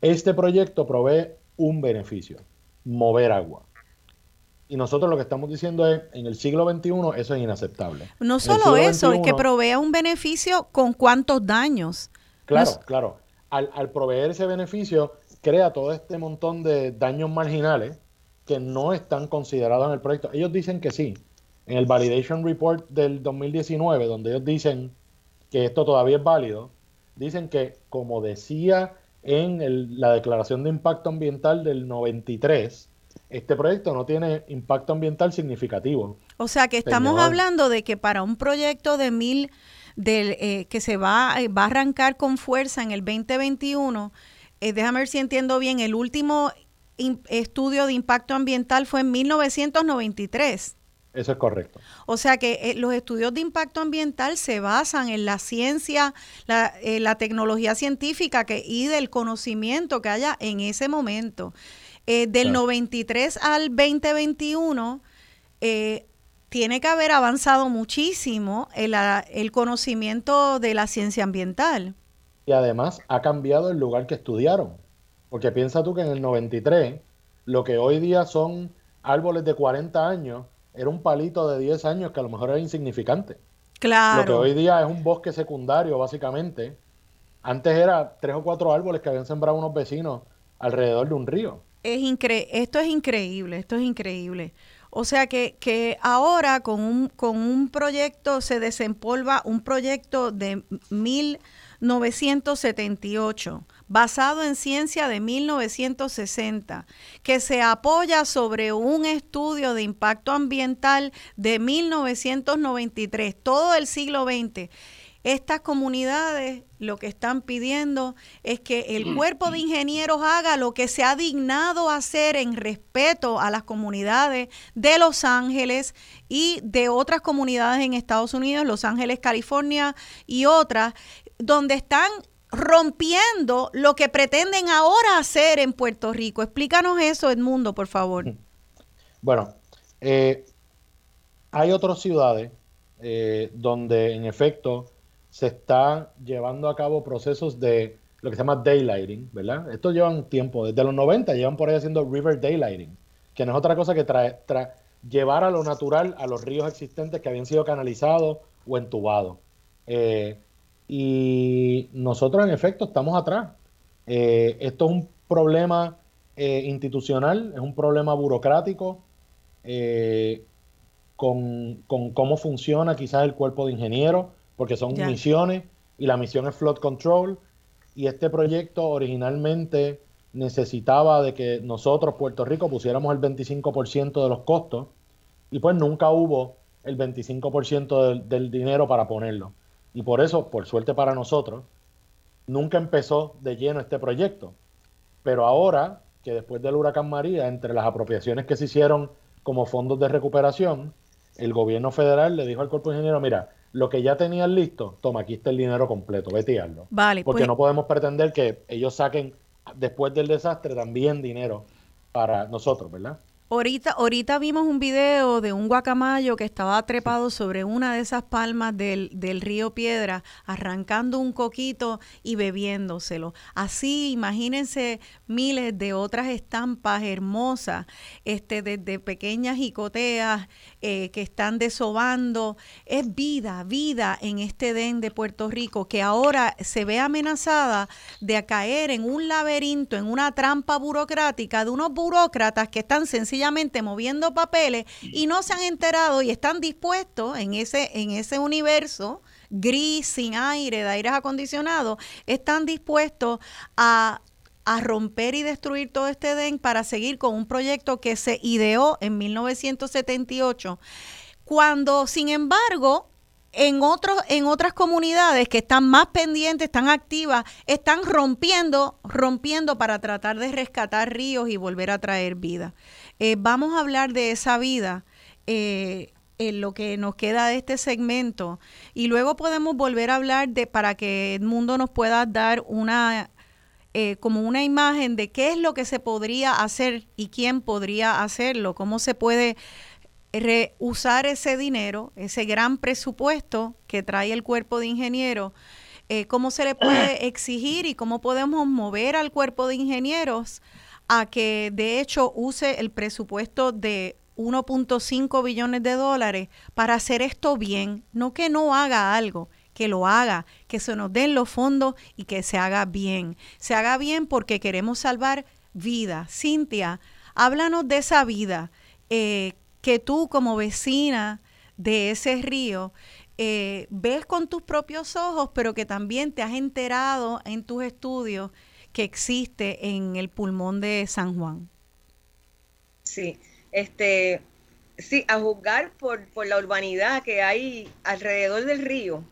Este proyecto provee un beneficio, mover agua. Y nosotros lo que estamos diciendo es, en el siglo XXI eso es inaceptable. No solo eso, es que provea un beneficio con cuántos daños. Claro, Nos- claro. Al, al proveer ese beneficio, crea todo este montón de daños marginales que no están considerados en el proyecto. Ellos dicen que sí. En el Validation Report del 2019, donde ellos dicen que esto todavía es válido, dicen que, como decía en el- la Declaración de Impacto Ambiental del 93, este proyecto no tiene impacto ambiental significativo. O sea que estamos Señor. hablando de que para un proyecto de mil, del, eh, que se va, eh, va a arrancar con fuerza en el 2021, eh, déjame ver si entiendo bien, el último im- estudio de impacto ambiental fue en 1993. Eso es correcto. O sea que eh, los estudios de impacto ambiental se basan en la ciencia, la, eh, la tecnología científica que, y del conocimiento que haya en ese momento. Eh, del Claro. 93 al 2021, eh, tiene que haber avanzado muchísimo el, a- el conocimiento de la ciencia ambiental. Y además ha cambiado el lugar que estudiaron. Porque piensa tú que en el 93, lo que hoy día son árboles de 40 años, era un palito de 10 años que a lo mejor era insignificante. Lo que Claro. hoy día es un bosque secundario, básicamente, Antes era tres o cuatro árboles que habían sembrado unos vecinos alrededor de un río. Es incre esto es increíble, esto es increíble. O sea que, que ahora con un, con un proyecto se desempolva un proyecto de 1978 basado en ciencia de 1960, que se apoya sobre un estudio de impacto ambiental de 1993, todo el siglo XX estas comunidades lo que están pidiendo es que el cuerpo de ingenieros haga lo que se ha dignado hacer en respeto a las comunidades de Los Ángeles y de otras comunidades en Estados Unidos, Los Ángeles, California y otras, donde están rompiendo lo que pretenden ahora hacer en Puerto Rico. Explícanos eso, Edmundo, por favor. Bueno, eh, hay otras ciudades eh, donde en efecto se está llevando a cabo procesos de lo que se llama daylighting, ¿verdad? Esto llevan tiempo, desde los 90 llevan por ahí haciendo river daylighting, que no es otra cosa que llevar a lo natural a los ríos existentes que habían sido canalizados o entubados. Eh, y nosotros en efecto estamos atrás. Eh, esto es un problema eh, institucional, es un problema burocrático, con, con, cómo funciona quizás el cuerpo de ingenieros porque son misiones y la misión es Flood Control. Y este proyecto originalmente necesitaba de que nosotros, Puerto Rico, pusiéramos el 25% de los costos y pues nunca hubo el 25% del, del dinero para ponerlo. Y por eso, por suerte para nosotros, nunca empezó de lleno este proyecto. Pero ahora, que después del huracán María, entre las apropiaciones que se hicieron como fondos de recuperación, el gobierno federal le dijo al cuerpo de ingeniero, mira, lo que ya tenían listo, toma, aquí está el dinero completo, vete. Vale, Porque pues no podemos pretender que ellos saquen después del desastre también dinero para nosotros, ¿verdad? Ahorita, ahorita vimos un video de un guacamayo que estaba trepado sobre una de esas palmas del, del, río Piedra, arrancando un coquito y bebiéndoselo. Así, imagínense miles de otras estampas hermosas, este, desde pequeñas jicoteas eh, que están desobando. Es vida, vida en este den de Puerto Rico que ahora se ve amenazada de caer en un laberinto, en una trampa burocrática de unos burócratas que están sencillamente sencillamente moviendo papeles y no se han enterado y están dispuestos en ese, en ese universo gris, sin aire, de aires acondicionados, están dispuestos a a romper y destruir todo este DEN para seguir con un proyecto que se ideó en 1978, cuando sin embargo en, otros, en otras comunidades que están más pendientes, están activas, están rompiendo, rompiendo para tratar de rescatar ríos y volver a traer vida. Eh, vamos a hablar de esa vida eh, en lo que nos queda de este segmento. Y luego podemos volver a hablar de para que el mundo nos pueda dar una eh, como una imagen de qué es lo que se podría hacer y quién podría hacerlo, cómo se puede usar ese dinero, ese gran presupuesto que trae el cuerpo de ingenieros, cómo se le puede [CLEARS THROAT] exigir y cómo podemos mover al cuerpo de ingenieros a que de hecho use el presupuesto de 1.5 billones de dólares para hacer esto bien, no que no haga algo, que lo haga, que se nos den los fondos y que se haga bien. Se haga bien porque queremos salvar vida. Cintia, háblanos de esa vida eh, que tú como vecina de ese río eh, ves con tus propios ojos, pero que también te has enterado en tus estudios que existe en el pulmón de San Juan. Sí, este, sí, a juzgar por, por la urbanidad que hay alrededor del río,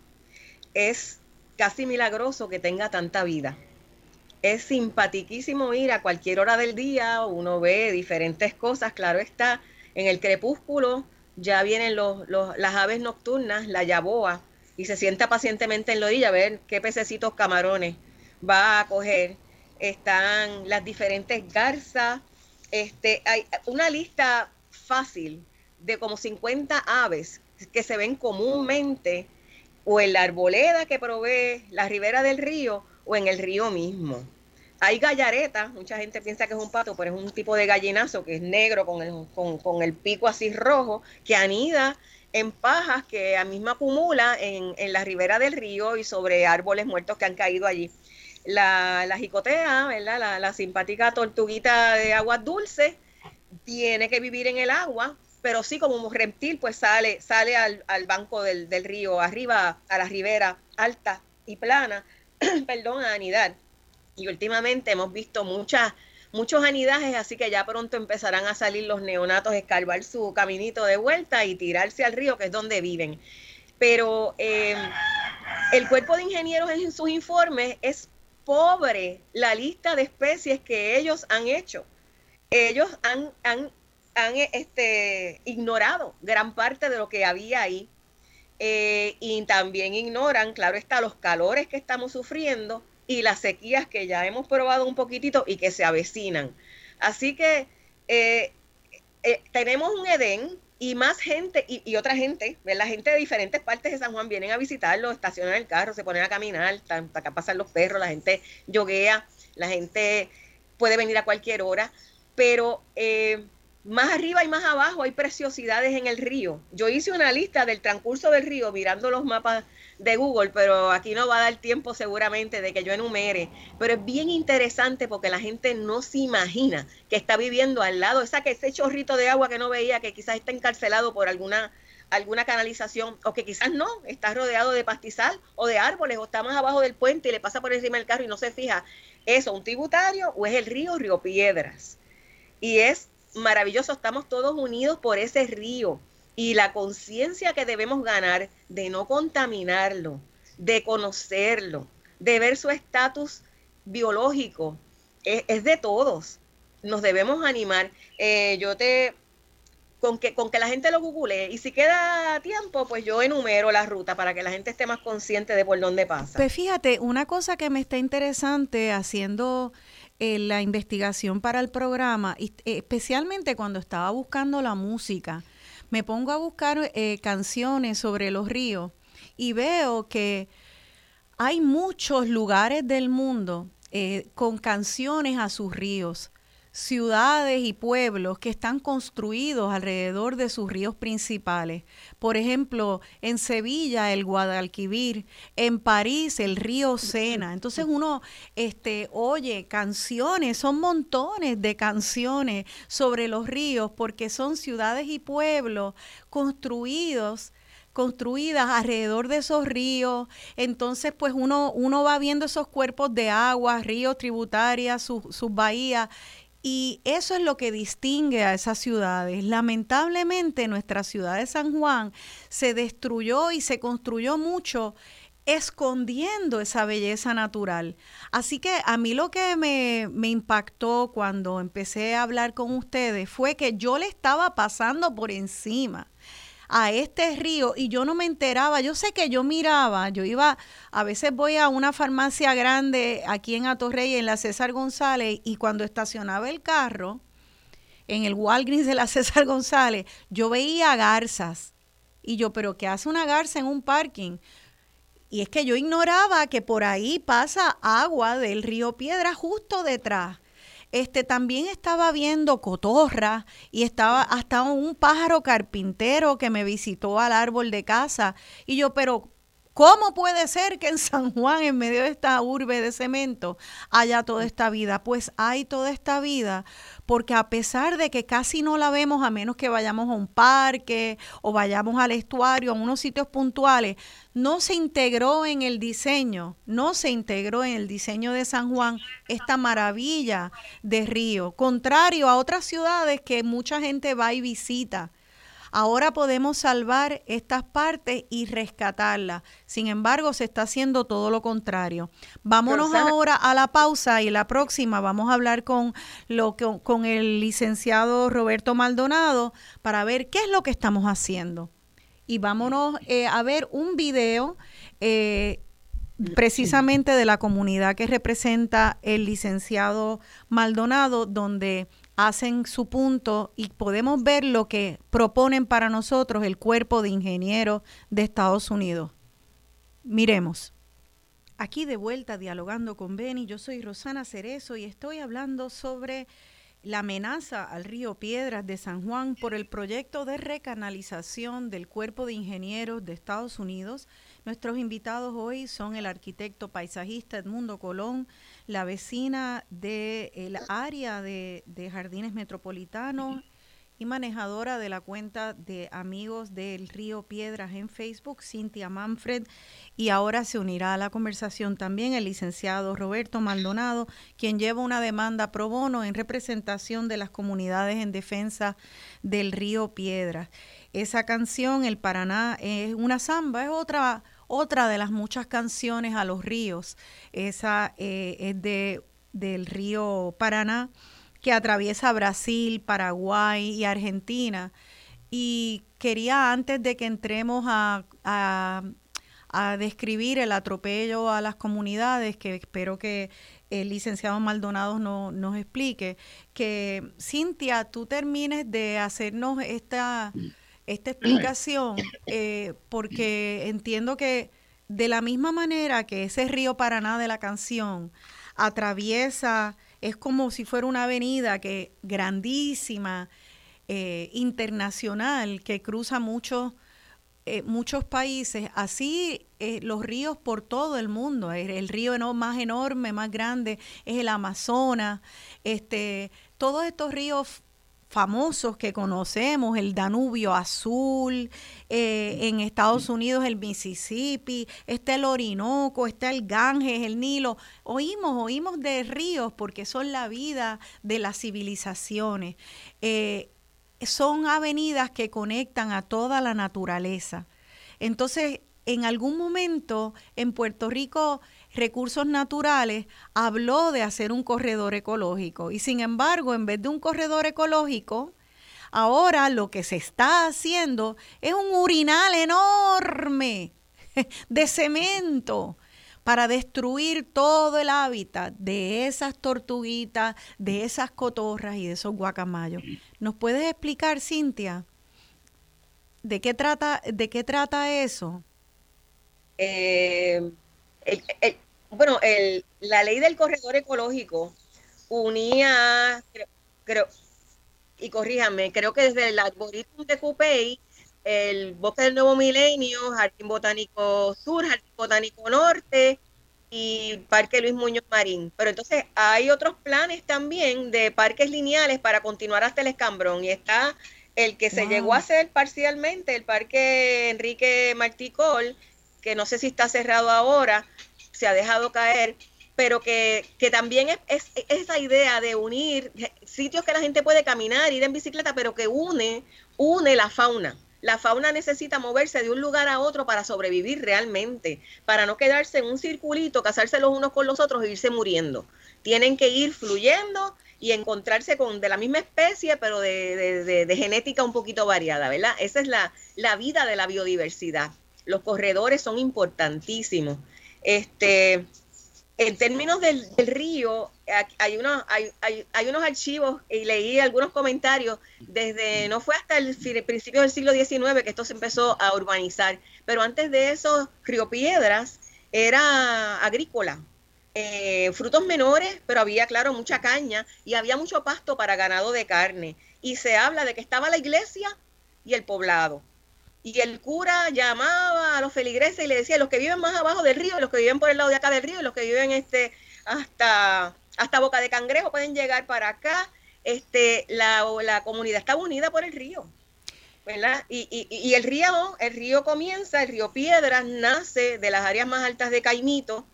es casi milagroso que tenga tanta vida. Es simpaticísimo ir a cualquier hora del día, uno ve diferentes cosas, claro está, en el crepúsculo ya vienen los, los, las aves nocturnas, la yaboa, y se sienta pacientemente en la orilla a ver qué pececitos camarones va a coger están las diferentes garzas. Este, hay una lista fácil de como 50 aves que se ven comúnmente o en la arboleda que provee la ribera del río o en el río mismo. Hay gallaretas, mucha gente piensa que es un pato, pero es un tipo de gallinazo que es negro con el, con, con el pico así rojo, que anida en pajas que a misma acumula en, la ribera del río y sobre árboles muertos que han caído allí. La, la jicotea, ¿verdad? La, simpática tortuguita de aguas dulces, tiene que vivir en el agua, pero sí como un reptil, pues sale, sale al, banco del, del, río, arriba a la ribera alta y plana, [CLEARS THROAT] perdón, a anidar. Y últimamente hemos visto muchas muchos anidajes, así que ya pronto empezarán a salir los neonatos, escarbar su caminito de vuelta y tirarse al río, que es donde viven. Pero eh, el cuerpo de ingenieros en sus informes es pobre la lista de especies que ellos han hecho. Ellos han, han, han este, ignorado gran parte de lo que había ahí. Eh, y también ignoran, claro está, los calores que estamos sufriendo y las sequías que ya hemos probado un poquitito y que se avecinan. Así que eh, eh, tenemos un Edén y más gente y, otra gente, la gente de diferentes partes de San Juan vienen a visitarlo, estacionan el carro, se ponen a caminar, acá pasan los perros, la gente yoguea, la gente puede venir a cualquier hora, pero eh, más arriba y más abajo hay preciosidades en el río. Yo hice una lista del transcurso del río mirando los mapas de Google, pero aquí no va a dar tiempo seguramente de que yo enumere. Pero es bien interesante porque la gente no se imagina que está viviendo al lado, esa que ese chorrito de agua que no veía, que quizás está encarcelado por alguna alguna canalización o que quizás no, está rodeado de pastizal o de árboles o está más abajo del puente y le pasa por encima del carro y no se fija, ¿eso un tributario o es el río Río Piedras? Y es maravilloso, estamos todos unidos por ese río y la conciencia que debemos ganar de no contaminarlo, de conocerlo, de ver su estatus biológico, es, de todos. Nos debemos animar. Eh, yo te, con que, con que la gente lo google y si queda tiempo, pues yo enumero la ruta para que la gente esté más consciente de por dónde pasa. Pues fíjate, una cosa que me está interesante haciendo eh, la investigación para el programa, eh, especialmente cuando estaba buscando la música, me pongo a buscar eh, canciones sobre los ríos y veo que hay muchos lugares del mundo con canciones a sus ríos ciudades y pueblos que están construidos alrededor de sus ríos principales. Por ejemplo, en Sevilla el Guadalquivir, en París el río Sena. Entonces uno este, oye canciones, son montones de canciones sobre los ríos porque son ciudades y pueblos construidos construidas alrededor de esos ríos. Entonces, pues uno, uno va viendo esos cuerpos de agua, ríos tributarias, sus bahías, y eso es lo que distingue a esas ciudades. Lamentablemente nuestra ciudad de San Juan se destruyó y se construyó mucho escondiendo esa belleza natural. Así que a mí lo que me, impactó cuando empecé a hablar con ustedes fue que yo le estaba pasando por encima a este río y yo no me enteraba. Yo sé que yo miraba, yo iba, a veces voy a una farmacia grande aquí en Atorrey, en la César González, y cuando estacionaba el carro, en el Walgreens de la [LAUGHS] César González, yo veía garzas. Y yo, pero ¿qué hace una garza en un parking? Y es que yo ignoraba que por ahí pasa agua del río Piedra justo detrás este, también estaba viendo cotorra y estaba hasta un pájaro carpintero que me visitó al árbol de casa. Y yo, pero ¿Cómo puede ser que en San Juan, en medio de esta urbe de cemento, haya toda esta vida? Pues hay toda esta vida porque a pesar de que casi no la vemos a menos que vayamos a un parque o vayamos al estuario, a unos sitios puntuales, no se integró en el diseño, no se integró en el diseño de San Juan esta maravilla de río, contrario a otras ciudades que mucha gente va y visita Ahora podemos salvar estas partes y rescatarlas. Sin embargo, se está haciendo todo lo contrario. Vámonos ahora a la pausa y la próxima vamos a hablar con, lo, con el licenciado Roberto Maldonado para ver qué es lo que estamos haciendo. Y vámonos eh, a ver un video. Eh, precisamente de la comunidad que representa el licenciado Maldonado, donde hacen su punto y podemos ver lo que proponen para nosotros el cuerpo de ingenieros de Estados Unidos. Miremos. Aquí de vuelta dialogando con Benny, yo soy Rosana Cerezo y estoy hablando sobre la amenaza al río Piedras de San Juan por el proyecto de recanalización del Cuerpo de Ingenieros de Estados Unidos. Nuestros invitados hoy son el arquitecto paisajista Edmundo Colón, la vecina del área de, de Jardines Metropolitanos y manejadora de la cuenta de Amigos del Río Piedras en Facebook, Cintia Manfred. Y ahora se unirá a la conversación también el licenciado Roberto Maldonado, quien lleva una demanda pro bono en representación de las comunidades en defensa del Río Piedras. Esa canción, El Paraná, es una samba, es otra, otra de las muchas canciones a los ríos. Esa eh, es de, del río Paraná que atraviesa Brasil, Paraguay y Argentina. Y quería, antes de que entremos a, describir el atropello a las comunidades, que espero que el licenciado Maldonado no, nos explique, que Cintia, tú termines de hacernos esta, esta [CLEARS THROAT] explicación, eh, porque entiendo que de la misma manera que ese río Paraná de la canción atraviesa es como si fuera una avenida que grandísima, eh, internacional, que cruza muchos eh, muchos países, así eh, los ríos por todo el mundo. El, río más enorme, más grande es el Amazonas. Este, todos estos ríos famosos que conocemos, el Danubio Azul, eh, en Estados Unidos el Mississippi, está el Orinoco, está el Ganges, el Nilo. Oímos, oímos de ríos porque son la vida de las civilizaciones. Eh, son avenidas que conectan a toda la naturaleza. Entonces, en algún momento en Puerto Rico Recursos Naturales habló de hacer un corredor ecológico y sin embargo, en vez de un corredor ecológico, ahora lo que se está haciendo es un urinal enorme [LAUGHS] de cemento para destruir todo el hábitat de esas tortuguitas, de esas cotorras y de esos guacamayos. ¿Nos puedes explicar, Cintia, de qué trata, de qué trata eso? Eh, bueno, el, la ley del corredor ecológico unía, creo, y corríjame, creo que desde el algoritmo de CUPEI, el Bosque del Nuevo Milenio, Jardín Botánico Sur, Jardín Botánico Norte y Parque Luis Muñoz Marín. Pero entonces hay otros planes también de parques lineales para continuar hasta el Escambrón y está el que se llegó a hacer parcialmente, el Parque Enrique Marticol, que no sé si está cerrado ahora, se ha dejado caer, pero que, también es, esa idea de unir sitios que la gente puede caminar, ir en bicicleta, pero que une, une la fauna. La fauna necesita moverse de un lugar a otro para sobrevivir realmente, para no quedarse en un circulito, casarse los unos con los otros e irse muriendo. Tienen que ir fluyendo y encontrarse con de la misma especie, pero de, genética un poquito variada, ¿verdad? Esa es la, la vida de la biodiversidad. Los corredores son importantísimos. Este, en términos del, río, hay unos, hay, hay, unos archivos y leí algunos comentarios desde, no fue hasta el principio del siglo XIX que esto se empezó a urbanizar, pero antes de eso, Río Piedras era agrícola, eh, frutos menores, pero había, claro, mucha caña y había mucho pasto para ganado de carne. Y se habla de que estaba la iglesia y el poblado y el cura llamaba a los feligreses y le decía, los que viven más abajo del río, los que viven por el lado de acá del río, los que viven este hasta, hasta Boca de Cangrejo pueden llegar para acá. Este, la, la comunidad está unida por el río. ¿verdad? Y, y, y, el río, el río comienza, el río Piedras nace de las áreas más altas de Caimito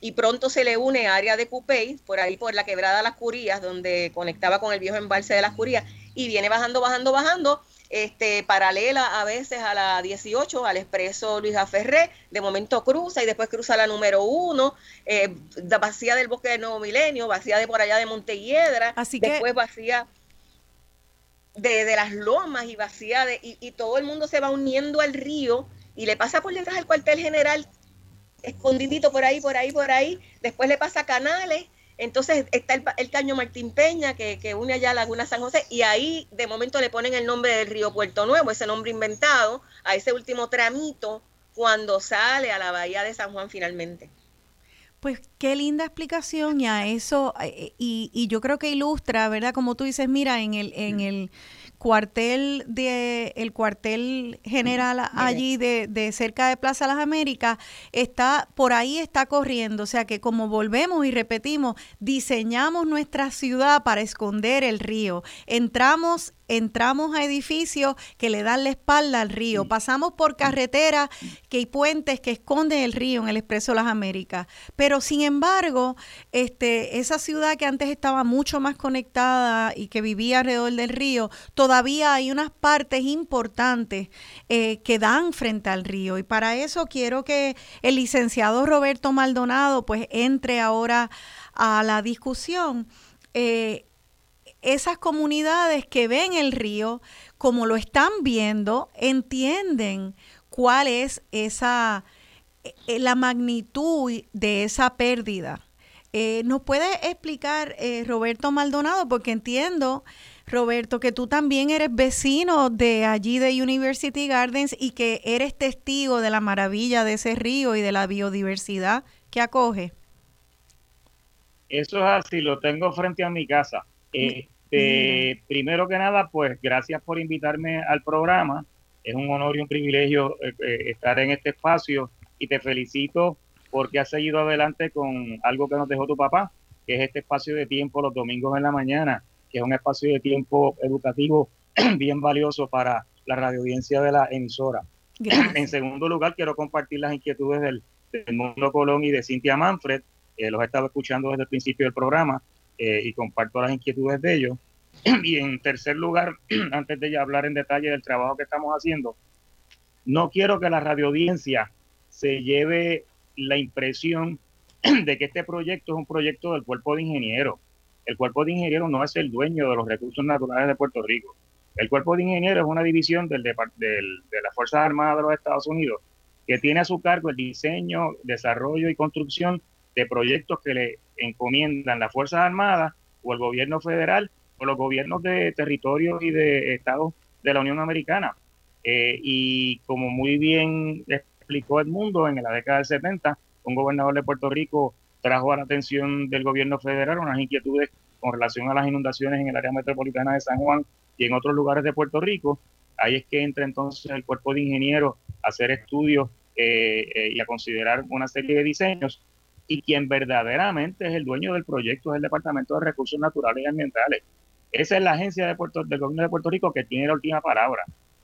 y pronto se le une área de Cupey, por ahí por la quebrada Las Curías, donde conectaba con el viejo embalse de Las Curías, y viene bajando, bajando, bajando este, paralela a veces a la 18, al expreso Luis Aferré, de momento cruza y después cruza la número 1, eh, vacía del bosque del Nuevo Milenio, vacía de por allá de Montehiedra, Así después vacía de, las lomas y vacía de, y, y, todo el mundo se va uniendo al río y le pasa por detrás al cuartel general, escondidito por ahí, por ahí, por ahí, después le pasa Canales entonces está el, caño Martín Peña que, une allá Laguna San José y ahí de momento le ponen el nombre del río Puerto Nuevo, ese nombre inventado, a ese último tramito cuando sale a la bahía de San Juan finalmente. Pues qué linda explicación y a eso, eh, y, y, yo creo que ilustra, ¿verdad? Como tú dices, mira, en el, en el cuartel de el cuartel general allí de, de, cerca de Plaza Las Américas está por ahí está corriendo. O sea que como volvemos y repetimos diseñamos nuestra ciudad para esconder el río. Entramos entramos a edificios que le dan la espalda al río, pasamos por carreteras que hay puentes que esconden el río en el Expreso Las Américas, pero sin embargo, este, esa ciudad que antes estaba mucho más conectada y que vivía alrededor del río, todavía hay unas partes importantes eh, que dan frente al río y para eso quiero que el licenciado Roberto Maldonado pues entre ahora a la discusión. Eh, esas comunidades que ven el río, como lo están viendo, entienden cuál es esa eh, la magnitud de esa pérdida. ¿Nos puede explicar, Roberto Maldonado? Porque entiendo, Roberto, que tú también eres vecino de allí de University Gardens y que eres testigo de la maravilla de ese río y de la biodiversidad que acoge. Eso es así, lo tengo frente a mi casa. Eh, primero que nada, pues gracias por invitarme al programa. Es un honor y un privilegio eh, eh, estar en este espacio y te felicito porque has seguido adelante con algo que nos dejó tu papá, que es este espacio de tiempo los domingos en la mañana, que es un espacio de tiempo educativo [CLEARS THROAT] bien valioso para la radioaudiencia de la emisora. [CLEARS THROAT] En segundo lugar, quiero compartir las inquietudes del, Mundo Colón y de Cintia Manfred, que los he estado escuchando desde el principio del programa eh, y comparto las inquietudes de ellos. [CLEARS THROAT] Y en tercer lugar, antes de ya hablar en detalle del trabajo que estamos haciendo, no quiero que la radioaudiencia se lleve la impresión de que este proyecto es un proyecto del cuerpo de ingenieros. El cuerpo de ingenieros no es el dueño de los recursos naturales de Puerto Rico. El cuerpo de ingenieros es una división de las Fuerzas Armadas de los Estados Unidos que tiene a su cargo el diseño, desarrollo y construcción de proyectos que le encomiendan las Fuerzas Armadas o el gobierno federal o los gobiernos de territorios y de estados de la Unión Americana. Eh, y como muy bien explicó Edmundo, en la década del 70, un gobernador de Puerto Rico trajo a la atención del gobierno federal unas inquietudes con relación a las inundaciones en el área metropolitana de San Juan y en otros lugares de Puerto Rico. Ahí es que entra entonces el cuerpo de ingenieros a hacer estudios eh, eh, y a considerar una serie de diseños y quien verdaderamente es el dueño del proyecto es el Departamento de Recursos Naturales y Ambientales. Esa es la agencia de Puerto, del gobierno de Puerto Rico que tiene la última palabra.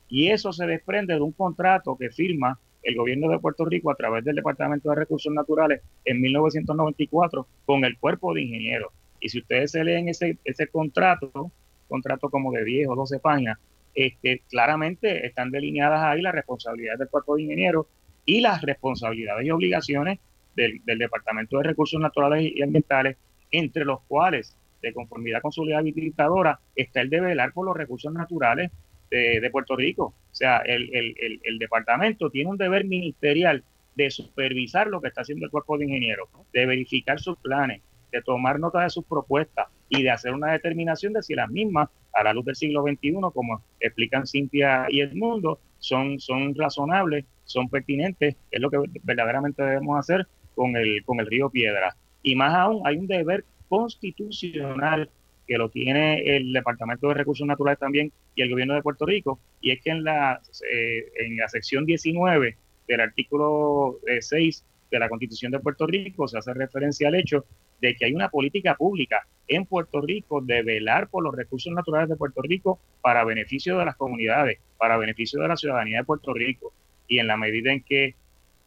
Y eso se desprende de un contrato que firma el gobierno de Puerto Rico a través del Departamento de Recursos Naturales en 1994 con el cuerpo de ingenieros. Y si ustedes se leen ese, ese contrato, contrato como de 10 o 12 páginas, este, claramente están delineadas ahí las responsabilidades del cuerpo de ingenieros y las responsabilidades y obligaciones del, Departamento de Recursos Naturales y Ambientales, entre los cuales, de conformidad con su ley habilitadora, está el de velar por los recursos naturales de, Puerto Rico. O sea, el, el, departamento tiene un deber ministerial de supervisar lo que está haciendo el cuerpo de ingenieros, de verificar sus planes, de tomar nota de sus propuestas y de hacer una determinación de si las mismas, a la luz del siglo XXI, como explican Cintia y Edmundo, son, son razonables, son pertinentes, es lo que verdaderamente debemos hacer con el, con el río Piedra. Y más aún, hay un deber constitucional que lo tiene el Departamento de Recursos Naturales también y el gobierno de Puerto Rico, y es que en la, eh, en la sección 19 del artículo 6 eh, de la Constitución de Puerto Rico se hace referencia al hecho de que hay una política pública en Puerto Rico de velar por los recursos naturales de Puerto Rico para beneficio de las comunidades, para beneficio de la ciudadanía de Puerto Rico. Y en la medida en que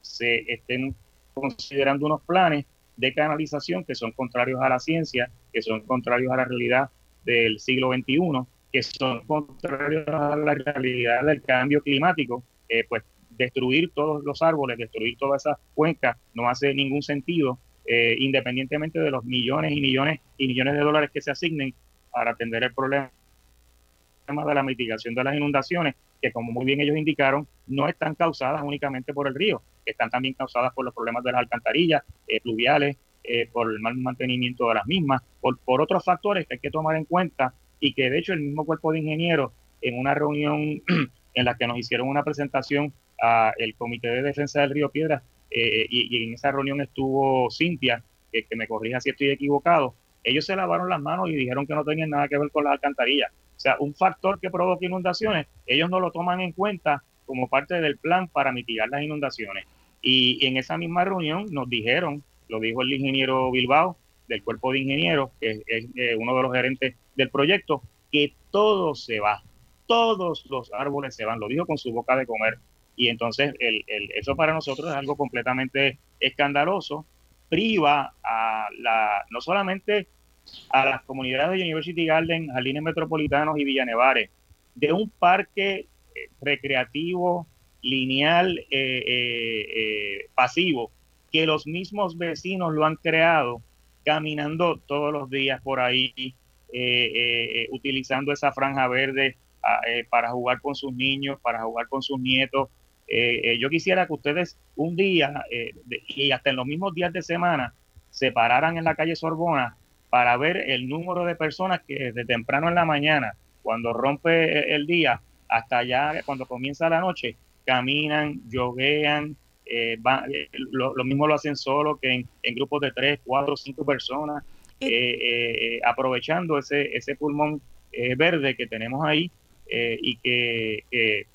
se estén considerando unos planes de canalización que son contrarios a la ciencia, que son contrarios a la realidad del siglo XXI, que son contrarios a la realidad del cambio climático, eh, pues destruir todos los árboles, destruir todas esas cuencas no hace ningún sentido, eh, independientemente de los millones y millones y millones de dólares que se asignen para atender el problema de la mitigación de las inundaciones, que como muy bien ellos indicaron, no están causadas únicamente por el río, están también causadas por los problemas de las alcantarillas eh, pluviales, eh, por el mal mantenimiento de las mismas, por, otros factores que hay que tomar en cuenta y que de hecho el mismo cuerpo de ingenieros en una reunión [CLEARS THROAT] en la que nos hicieron una presentación a el Comité de Defensa del Río Piedras y, en esa reunión estuvo Cintia, que, me corrija si estoy equivocado, ellos se lavaron las manos y dijeron que no tenían nada que ver con las alcantarillas. O sea, un factor que provoca inundaciones, ellos no lo toman en cuenta como parte del plan para mitigar las inundaciones. Y en esa misma reunión nos dijeron, lo dijo el ingeniero Bilbao del cuerpo de ingenieros, que es eh, uno de los gerentes del proyecto, que todo se va, todos los árboles se van, lo dijo con su boca de comer. Y entonces el, eso para nosotros es algo completamente escandaloso, priva a la, no solamente a las comunidades de University Garden, Jardines Metropolitanos y Villanevares, de un parque eh, recreativo, lineal, eh, pasivo, que los mismos vecinos lo han creado caminando todos los días por ahí, utilizando esa franja verde eh, para jugar con sus niños, para jugar con sus nietos. Eh, eh, yo quisiera que ustedes un día y hasta en los mismos días de semana se pararan en la calle Sorbona para ver el número de personas que desde temprano en la mañana, cuando rompe el día, hasta ya cuando comienza la noche, caminan, yoguean, lo, mismo lo hacen solo que en, grupos de tres, cuatro, cinco personas, aprovechando ese, ese pulmón verde que tenemos ahí eh, y que eh,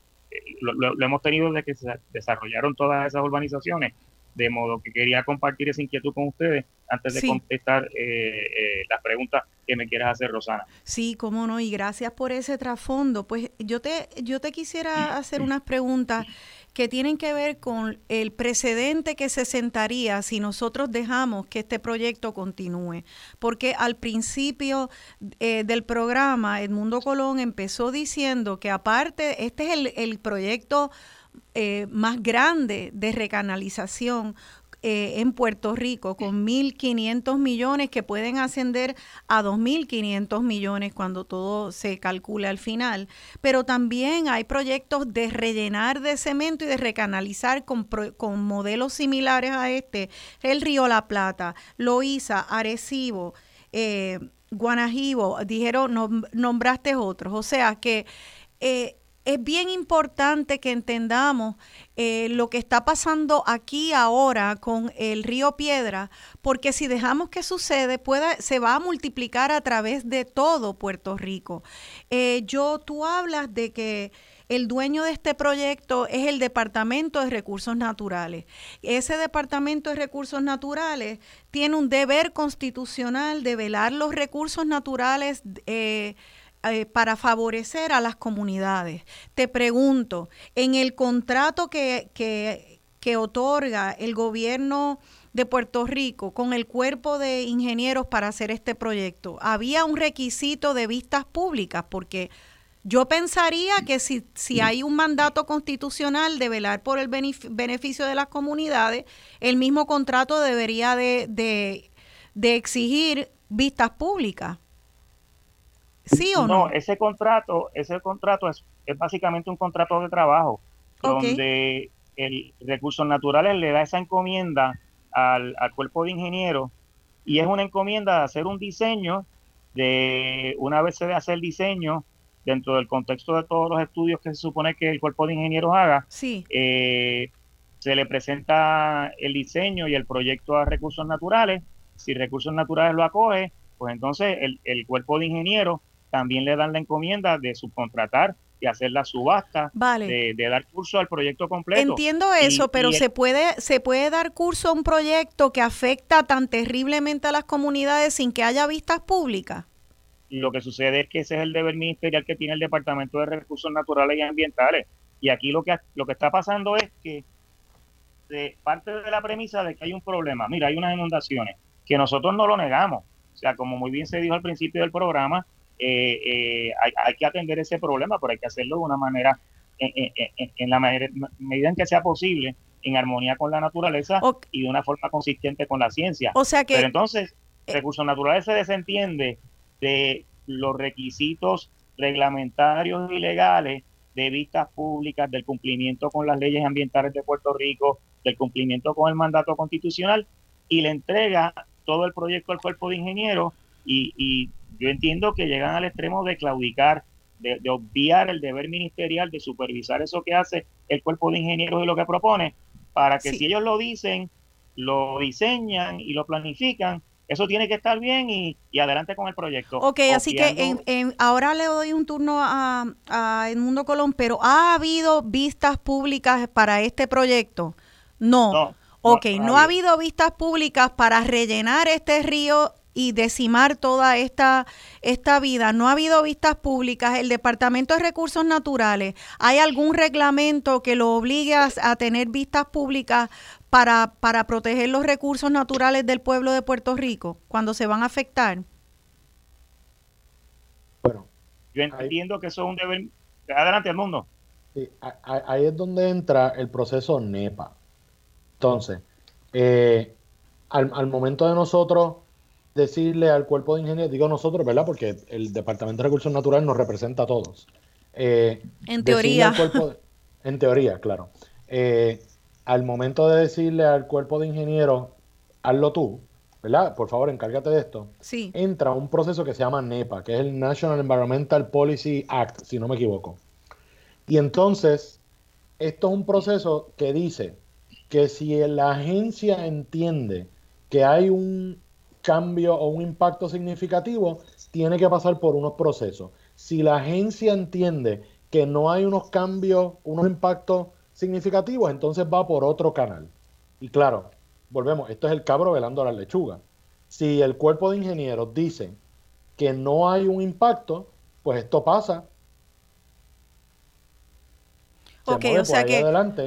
lo, hemos tenido desde que se desarrollaron todas esas urbanizaciones, de modo que quería compartir esa inquietud con ustedes antes de contestar eh, las preguntas que me quieras hacer, Rosana. Sí, cómo no, y gracias por ese trasfondo. Pues yo te, yo te quisiera hacer unas preguntas que tienen que ver con el precedente que se sentaría si nosotros dejamos que este proyecto continúe. Porque al principio eh, del programa, Edmundo Colón empezó diciendo que aparte, este es el, el proyecto eh, más grande de recanalización eh, en Puerto Rico con 1.500 millones que pueden ascender a 2.500 millones cuando todo se calcule al final. Pero también hay proyectos de rellenar de cemento y de recanalizar con, con modelos similares a este. El Río La Plata, Loíza, Arecibo, eh, Guanajibo, dijeron, nombraste otros. O sea que... es bien importante que entendamos eh, lo que está pasando aquí ahora con el río Piedra, porque si dejamos que sucede, se va a multiplicar a través de todo Puerto Rico. Eh, yo, tú hablas de que el dueño de este proyecto es el Departamento de Recursos Naturales. Ese Departamento de Recursos Naturales tiene un deber constitucional de velar los recursos naturales. Eh, eh, para favorecer a las comunidades. Te pregunto, en el contrato que, que, otorga el gobierno de Puerto Rico con el cuerpo de ingenieros para hacer este proyecto, ¿había un requisito de vistas públicas? Porque yo pensaría que si, si hay un mandato constitucional de velar por el beneficio de las comunidades, el mismo contrato debería de, de, de exigir vistas públicas. ¿Sí o no? No, ese contrato, ese contrato es, es básicamente un contrato de trabajo donde el Recursos Naturales le da esa encomienda al, cuerpo de ingenieros y es una encomienda de hacer un diseño de una vez se hace el diseño dentro del contexto de todos los estudios que se supone que el cuerpo de ingenieros haga, sí. Eh, se le presenta el diseño y el proyecto a recursos naturales. Si recursos naturales lo acoge, pues entonces el, el cuerpo de ingenieros también le dan la encomienda de subcontratar y hacer la subasta, de, dar curso al proyecto completo. Entiendo eso, pero se puede se puede dar curso a un proyecto que afecta tan terriblemente a las comunidades sin que haya vistas públicas. Lo que sucede es que ese es el deber ministerial que tiene el Departamento de Recursos Naturales y Ambientales. Y aquí lo que lo que está pasando es que de parte de la premisa de que hay un problema, mira, hay unas inundaciones, que nosotros no lo negamos. O sea, como muy bien se dijo al principio del programa, eh, eh, hay, que atender ese problema, pero hay que hacerlo de una manera, en, la medida en que sea posible, en armonía con la naturaleza y de una forma consistente con la ciencia. O sea que, pero entonces, eh, recursos naturales se desentiende de los requisitos reglamentarios y legales de vistas públicas, del cumplimiento con las leyes ambientales de Puerto Rico, del cumplimiento con el mandato constitucional y le entrega todo el proyecto al cuerpo de ingenieros y, y yo entiendo que llegan al extremo de claudicar, de, obviar el deber ministerial de supervisar eso que hace el cuerpo de ingenieros y lo que propone, para que si ellos lo dicen, lo diseñan y lo planifican, eso tiene que estar bien y, adelante con el proyecto. Ok, así que en, ahora le doy un turno a, a Edmundo Colón, pero ¿ha habido vistas públicas para este proyecto? No. ok, no, ha habido vistas públicas para rellenar este río y decimar toda esta, esta vida. No ha habido vistas públicas. El Departamento de Recursos Naturales, ¿hay algún reglamento que lo obligue a, a tener vistas públicas para, para proteger los recursos naturales del pueblo de Puerto Rico cuando se van a afectar? Bueno, yo entiendo que eso es un deber. Adelante, el mundo. Sí, ahí es donde entra el proceso NEPA. Entonces, eh, al, al, momento de nosotros decirle al cuerpo de ingenieros, digo nosotros, ¿verdad? Porque el Departamento de Recursos Naturales nos representa a todos. Eh, en teoría. en teoría, claro. Eh, al momento de decirle al cuerpo de ingenieros, hazlo tú, ¿verdad? Por favor, encárgate de esto. Sí. Entra un proceso que se llama NEPA, que es el National Environmental Policy Act, si no me equivoco. Y entonces, esto es un proceso que dice que si la agencia entiende que hay un cambio o un impacto significativo, tiene que pasar por unos procesos. Si la agencia entiende que no hay unos cambios, unos impactos significativos, entonces va por otro canal. Y claro, volvemos, esto es el cabro velando a la lechuga. Si el cuerpo de ingenieros dice que no hay un impacto, pues esto pasa. Ok, o sea que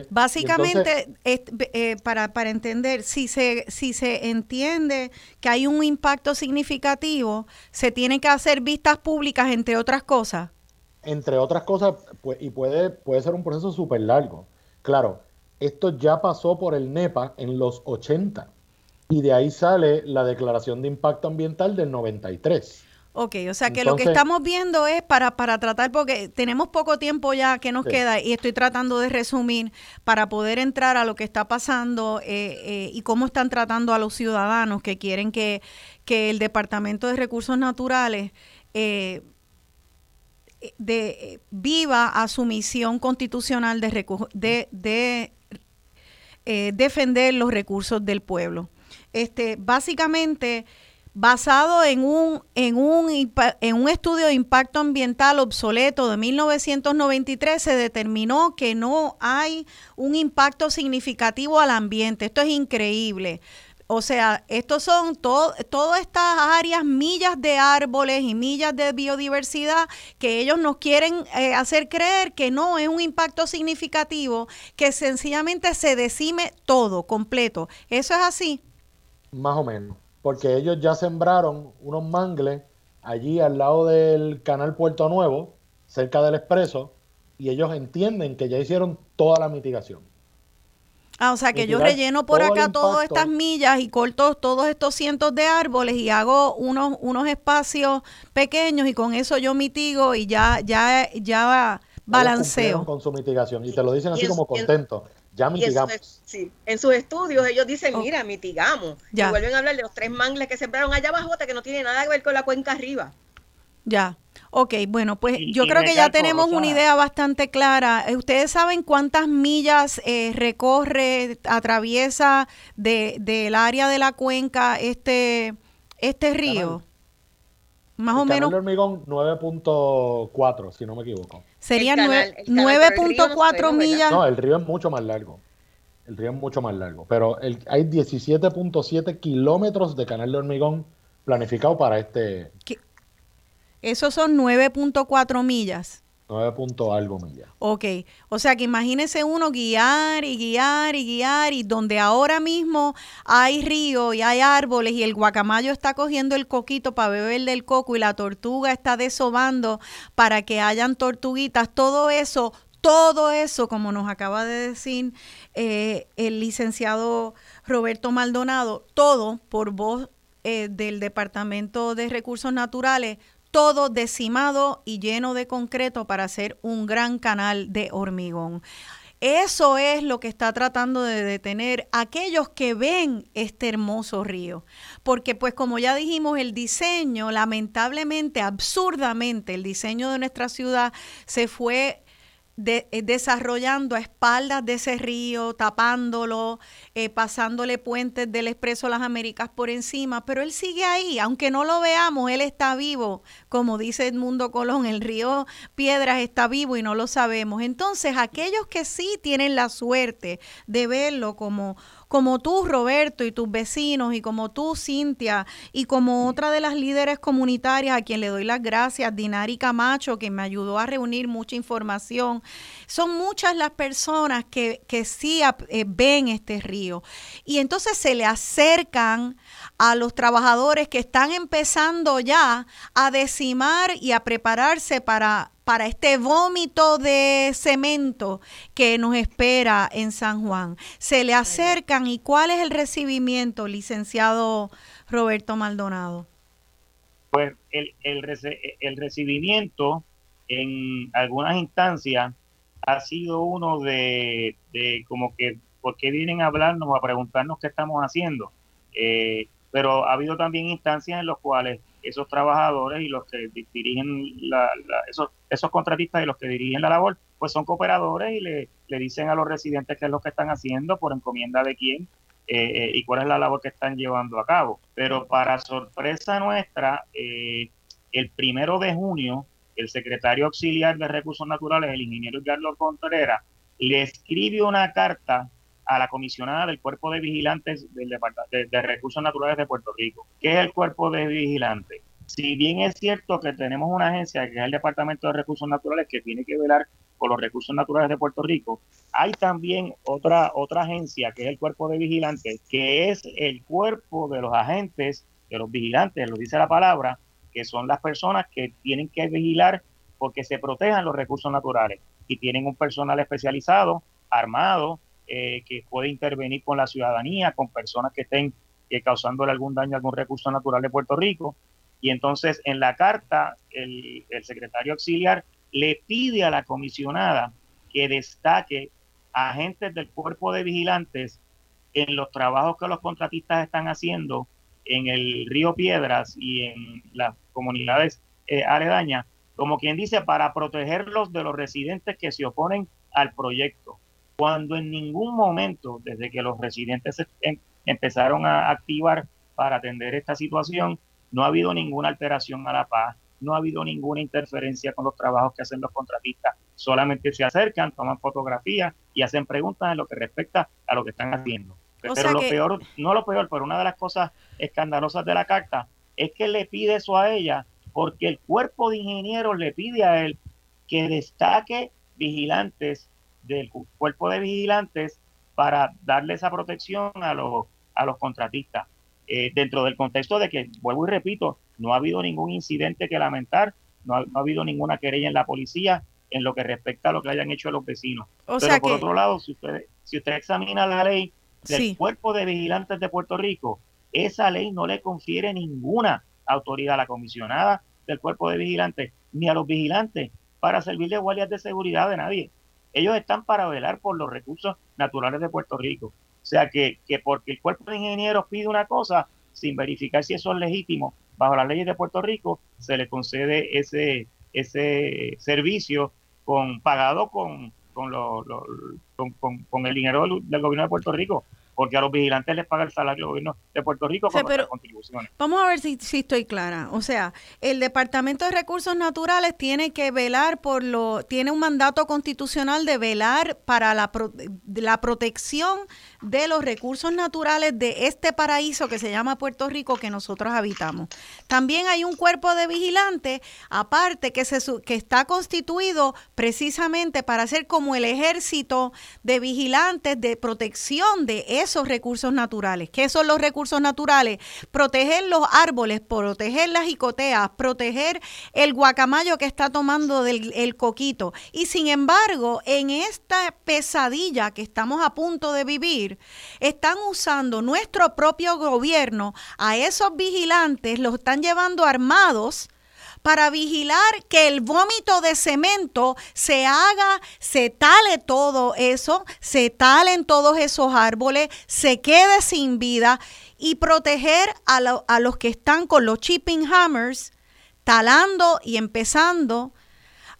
básicamente, eh, para, para entender, si se, si se entiende que hay un impacto significativo, se tienen que hacer vistas públicas, entre otras cosas. Entre otras cosas, pues, y puede, puede ser un proceso súper largo. Claro, esto ya pasó por el NEPA en los 80 y de ahí sale la declaración de impacto ambiental del 93. Ok, o sea que lo que estamos viendo es para, para tratar, porque tenemos poco tiempo ya que nos queda y estoy tratando de resumir para poder entrar a lo que está pasando eh, eh, y cómo están tratando a los ciudadanos que quieren que, que el Departamento de Recursos Naturales eh, de, eh, viva a su misión constitucional de, de, de eh, defender los recursos del pueblo. Este, básicamente, basado en un, en, un, en un estudio de impacto ambiental obsoleto de 1993, se determinó que no hay un impacto significativo al ambiente. Esto es increíble. O sea, estos son todas estas áreas, millas de árboles y millas de biodiversidad que ellos nos quieren eh, hacer creer que no es un impacto significativo, que sencillamente se decime todo, completo. ¿Eso es así? Más o menos, porque ellos ya sembraron unos mangles allí al lado del canal Puerto Nuevo, cerca del expreso, y ellos entienden que ya hicieron toda la mitigación. Ah, o sea que yo relleno por acá todas estas millas y corto todos estos cientos de árboles y hago unos, unos espacios pequeños y con eso yo mitigo y ya, ya, ya balanceo. Con su mitigación y te lo dicen así como contento. Ya mitigamos. sí, en sus estudios ellos dicen, mira, mitigamos. Y vuelven a hablar de los tres mangles que sembraron allá abajo, que no tiene nada que ver con la cuenca arriba. Ya. Ok, bueno, pues yo creo que ya tenemos una idea bastante clara. Eh, ¿Ustedes saben cuántas millas eh, recorre, atraviesa del área de la cuenca este, este río? Más o menos. El hormigón 9.4, si no me equivoco. Serían 9.4 millas. No, el río es mucho más largo. El río es mucho más largo. Pero el, hay 17.7 kilómetros de canal de hormigón planificado para este. Esos son 9.4 millas. 9 algo millas. Ok, o sea que imagínese uno guiar y guiar y guiar y donde ahora mismo hay río y hay árboles y el guacamayo está cogiendo el coquito para beber del coco y la tortuga está desobando para que hayan tortuguitas, todo eso, todo eso, como nos acaba de decir eh, el licenciado Roberto Maldonado, todo por voz eh, del Departamento de Recursos Naturales, todo decimado y lleno de concreto para hacer un gran canal de hormigón. Eso es lo que está tratando de detener aquellos que ven este hermoso río. Porque pues como ya dijimos, el diseño, lamentablemente, absurdamente, el diseño de nuestra ciudad se fue eh, desarrollando a espaldas de ese río, tapándolo, eh, pasándole puentes del Expreso Las Américas por encima, pero él sigue ahí, aunque no lo veamos, él está vivo, como dice Edmundo Colón, el río Piedras está vivo y no lo sabemos. Entonces, aquellos que sí tienen la suerte de verlo como como tú, Roberto, y tus vecinos, y como tú, Cintia, y como otra de las líderes comunitarias a quien le doy las gracias, Dinari Camacho, que me ayudó a reunir mucha información. Son muchas las personas que, que sí eh, ven este río. Y entonces se le acercan a los trabajadores que están empezando ya a decimar y a prepararse para para este vómito de cemento que nos espera en San Juan. Se le acercan y cuál es el recibimiento, licenciado Roberto Maldonado. Pues el, el, recibimiento en algunas instancias ha sido uno de, de, como que, ¿por qué vienen a hablarnos a preguntarnos qué estamos haciendo? Eh, pero ha habido también instancias en las cuales esos trabajadores y los que dirigen la, esos, esos contratistas y los que dirigen la labor, pues son cooperadores y le, le dicen a los residentes qué es lo que están haciendo, por encomienda de quién eh, eh, y cuál es la labor que están llevando a cabo. Pero para sorpresa nuestra, eh, el primero de junio, el secretario auxiliar de Recursos Naturales, el ingeniero Carlos Contreras, le escribe una carta a la comisionada del Cuerpo de Vigilantes del Departamento de, Recursos Naturales de Puerto Rico. ¿Qué es el Cuerpo de Vigilantes? Si bien es cierto que tenemos una agencia que es el Departamento de Recursos Naturales que tiene que velar por los recursos naturales de Puerto Rico, hay también otra, otra agencia que es el Cuerpo de Vigilantes, que es el cuerpo de los agentes, de los vigilantes, lo dice la palabra, que son las personas que tienen que vigilar porque se protejan los recursos naturales y tienen un personal especializado, armado, eh, que puede intervenir con la ciudadanía, con personas que estén eh, causándole algún daño a algún recurso natural de Puerto Rico. Y entonces en la carta el, secretario auxiliar le pide a la comisionada que destaque a agentes del cuerpo de vigilantes en los trabajos que los contratistas están haciendo en el río Piedras y en las comunidades eh, aledañas, como quien dice, para protegerlos de los residentes que se oponen al proyecto cuando en ningún momento, desde que los residentes em, empezaron a activar para atender esta situación, no ha habido ninguna alteración a la paz, no ha habido ninguna interferencia con los trabajos que hacen los contratistas, solamente se acercan, toman fotografías y hacen preguntas en lo que respecta a lo que están haciendo. Pero lo peor, no lo peor, pero una de las cosas escandalosas de la carta es que le pide eso a ella porque el cuerpo de ingenieros le pide a él que destaque vigilantes del cuerpo de vigilantes para darle esa protección a los, a los contratistas. Eh, dentro del contexto de que, vuelvo y repito, no ha habido ningún incidente que lamentar, no ha, habido ninguna querella en la policía en lo que respecta a lo que hayan hecho los vecinos. Pero por otro lado, si usted, si usted examina la ley del cuerpo de vigilantes de Puerto Rico, esa ley no le confiere ninguna autoridad a la comisionada del cuerpo de vigilantes ni a los vigilantes para servir de guardias de seguridad de nadie. Ellos están para velar por los recursos naturales de Puerto Rico. O sea que, que porque el cuerpo de ingenieros pide una cosa sin verificar si eso es legítimo bajo las leyes de Puerto Rico, se le concede ese, ese servicio con pagado con, con, con, con el dinero del gobierno de Puerto Rico porque a los vigilantes les paga el salario del gobierno de Puerto Rico con las contribuciones. Vamos a ver si, si, estoy clara. O sea, el Departamento de Recursos Naturales tiene que velar por lo, tiene un mandato constitucional de velar para la, la protección de los recursos naturales de este paraíso que se llama Puerto Rico que nosotros habitamos. También hay un cuerpo de vigilantes, aparte que, se, que está constituido precisamente para ser como el ejército de vigilantes de protección de esos recursos naturales. ¿Qué son los recursos naturales? Proteger los árboles, proteger las jicoteas, proteger el guacamayo que está tomando del, el coquito. Y sin embargo, en esta pesadilla que estamos a punto de vivir, están usando nuestro propio gobierno a esos vigilantes, los están llevando armados para vigilar que el vómito de cemento se haga, se tale todo eso, se talen todos esos árboles, se quede sin vida y proteger a, a los que están con los chipping hammers talando y empezando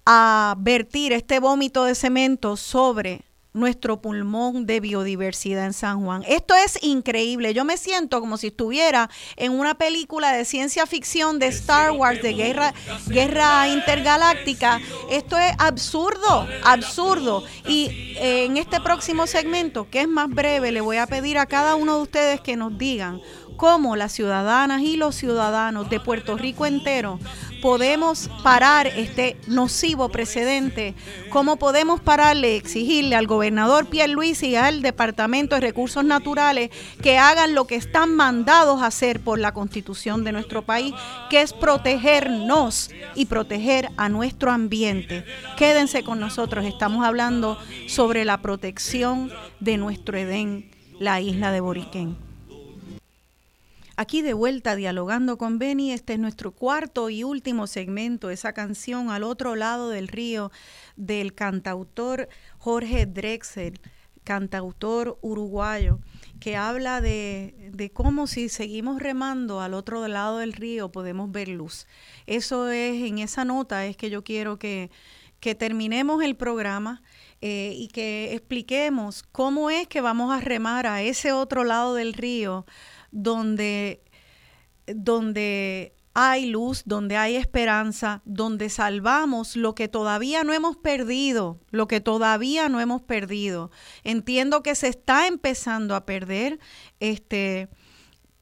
a vertir este vómito de cemento sobre nuestro pulmón de biodiversidad en San Juan. Esto es increíble. Yo me siento como si estuviera en una película de ciencia ficción de Star Wars, de guerra, guerra intergaláctica. Esto es absurdo, absurdo. Y eh, en este próximo segmento, que es más breve, le voy a pedir a cada uno de ustedes que nos digan cómo las ciudadanas y los ciudadanos de Puerto Rico entero podemos parar este nocivo precedente, cómo podemos pararle, exigirle al gobernador Luis y al Departamento de Recursos Naturales que hagan lo que están mandados a hacer por la Constitución de nuestro país, que es protegernos y proteger a nuestro ambiente. Quédense con nosotros, estamos hablando sobre la protección de nuestro Edén, la isla de Boriquén. Aquí de vuelta dialogando con Benny, este es nuestro cuarto y último segmento, esa canción al otro lado del río del cantautor Jorge Drexel, cantautor uruguayo, que habla de, de cómo si seguimos remando al otro lado del río podemos ver luz. Eso es, en esa nota es que yo quiero que, que terminemos el programa. Eh, y que expliquemos cómo es que vamos a remar a ese otro lado del río donde, donde hay luz, donde hay esperanza, donde salvamos lo que todavía no hemos perdido, lo que todavía no hemos perdido. Entiendo que se está empezando a perder, este,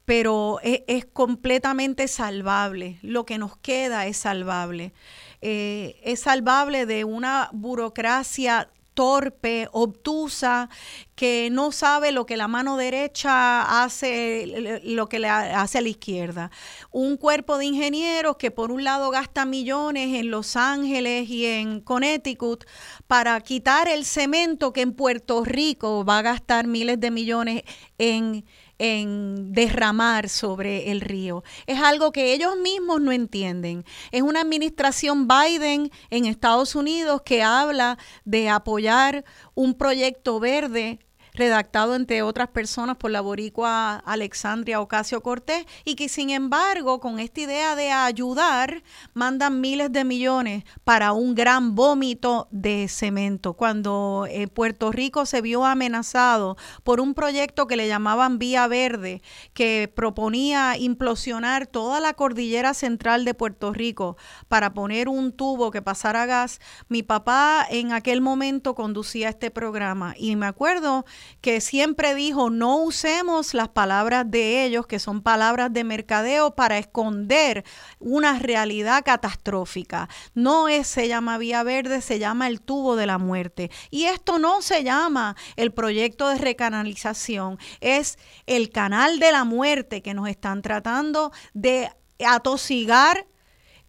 pero e, es, completamente salvable. Lo que nos queda es salvable. Eh, es salvable de una burocracia torpe, obtusa, que no sabe lo que la mano derecha hace, lo que le hace a la izquierda. Un cuerpo de ingenieros que por un lado gasta millones en Los Ángeles y en Connecticut para quitar el cemento que en Puerto Rico va a gastar miles de millones en en derramar sobre el río. Es algo que ellos mismos no entienden. Es una administración Biden en Estados Unidos que habla de apoyar un proyecto verde redactado entre otras personas por la boricua Alexandria Ocasio Cortés, y que sin embargo, con esta idea de ayudar, mandan miles de millones para un gran vómito de cemento. Cuando eh, Puerto Rico se vio amenazado por un proyecto que le llamaban Vía Verde, que proponía implosionar toda la cordillera central de Puerto Rico para poner un tubo que pasara gas, mi papá en aquel momento conducía este programa y me acuerdo que siempre dijo, no usemos las palabras de ellos, que son palabras de mercadeo, para esconder una realidad catastrófica. No es, se llama Vía Verde, se llama el tubo de la muerte. Y esto no se llama el proyecto de recanalización, es el canal de la muerte que nos están tratando de atosigar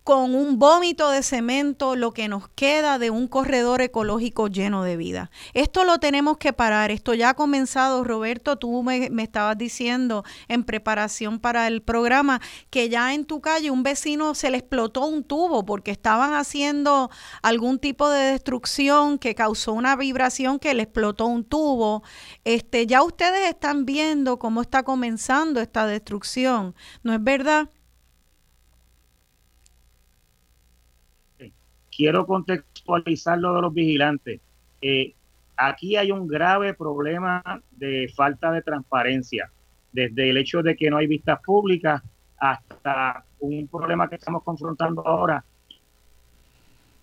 con un vómito de cemento lo que nos queda de un corredor ecológico lleno de vida. Esto lo tenemos que parar. Esto ya ha comenzado, Roberto, tú me, estabas diciendo en preparación para el programa que ya en tu calle un vecino se le explotó un tubo porque estaban haciendo algún tipo de destrucción que causó una vibración que le explotó un tubo. Este, ya ustedes están viendo cómo está comenzando esta destrucción, ¿no es verdad? Quiero contextualizar lo de los vigilantes. Eh, aquí hay un grave problema de falta de transparencia, desde el hecho de que no hay vistas públicas hasta un problema que estamos confrontando ahora,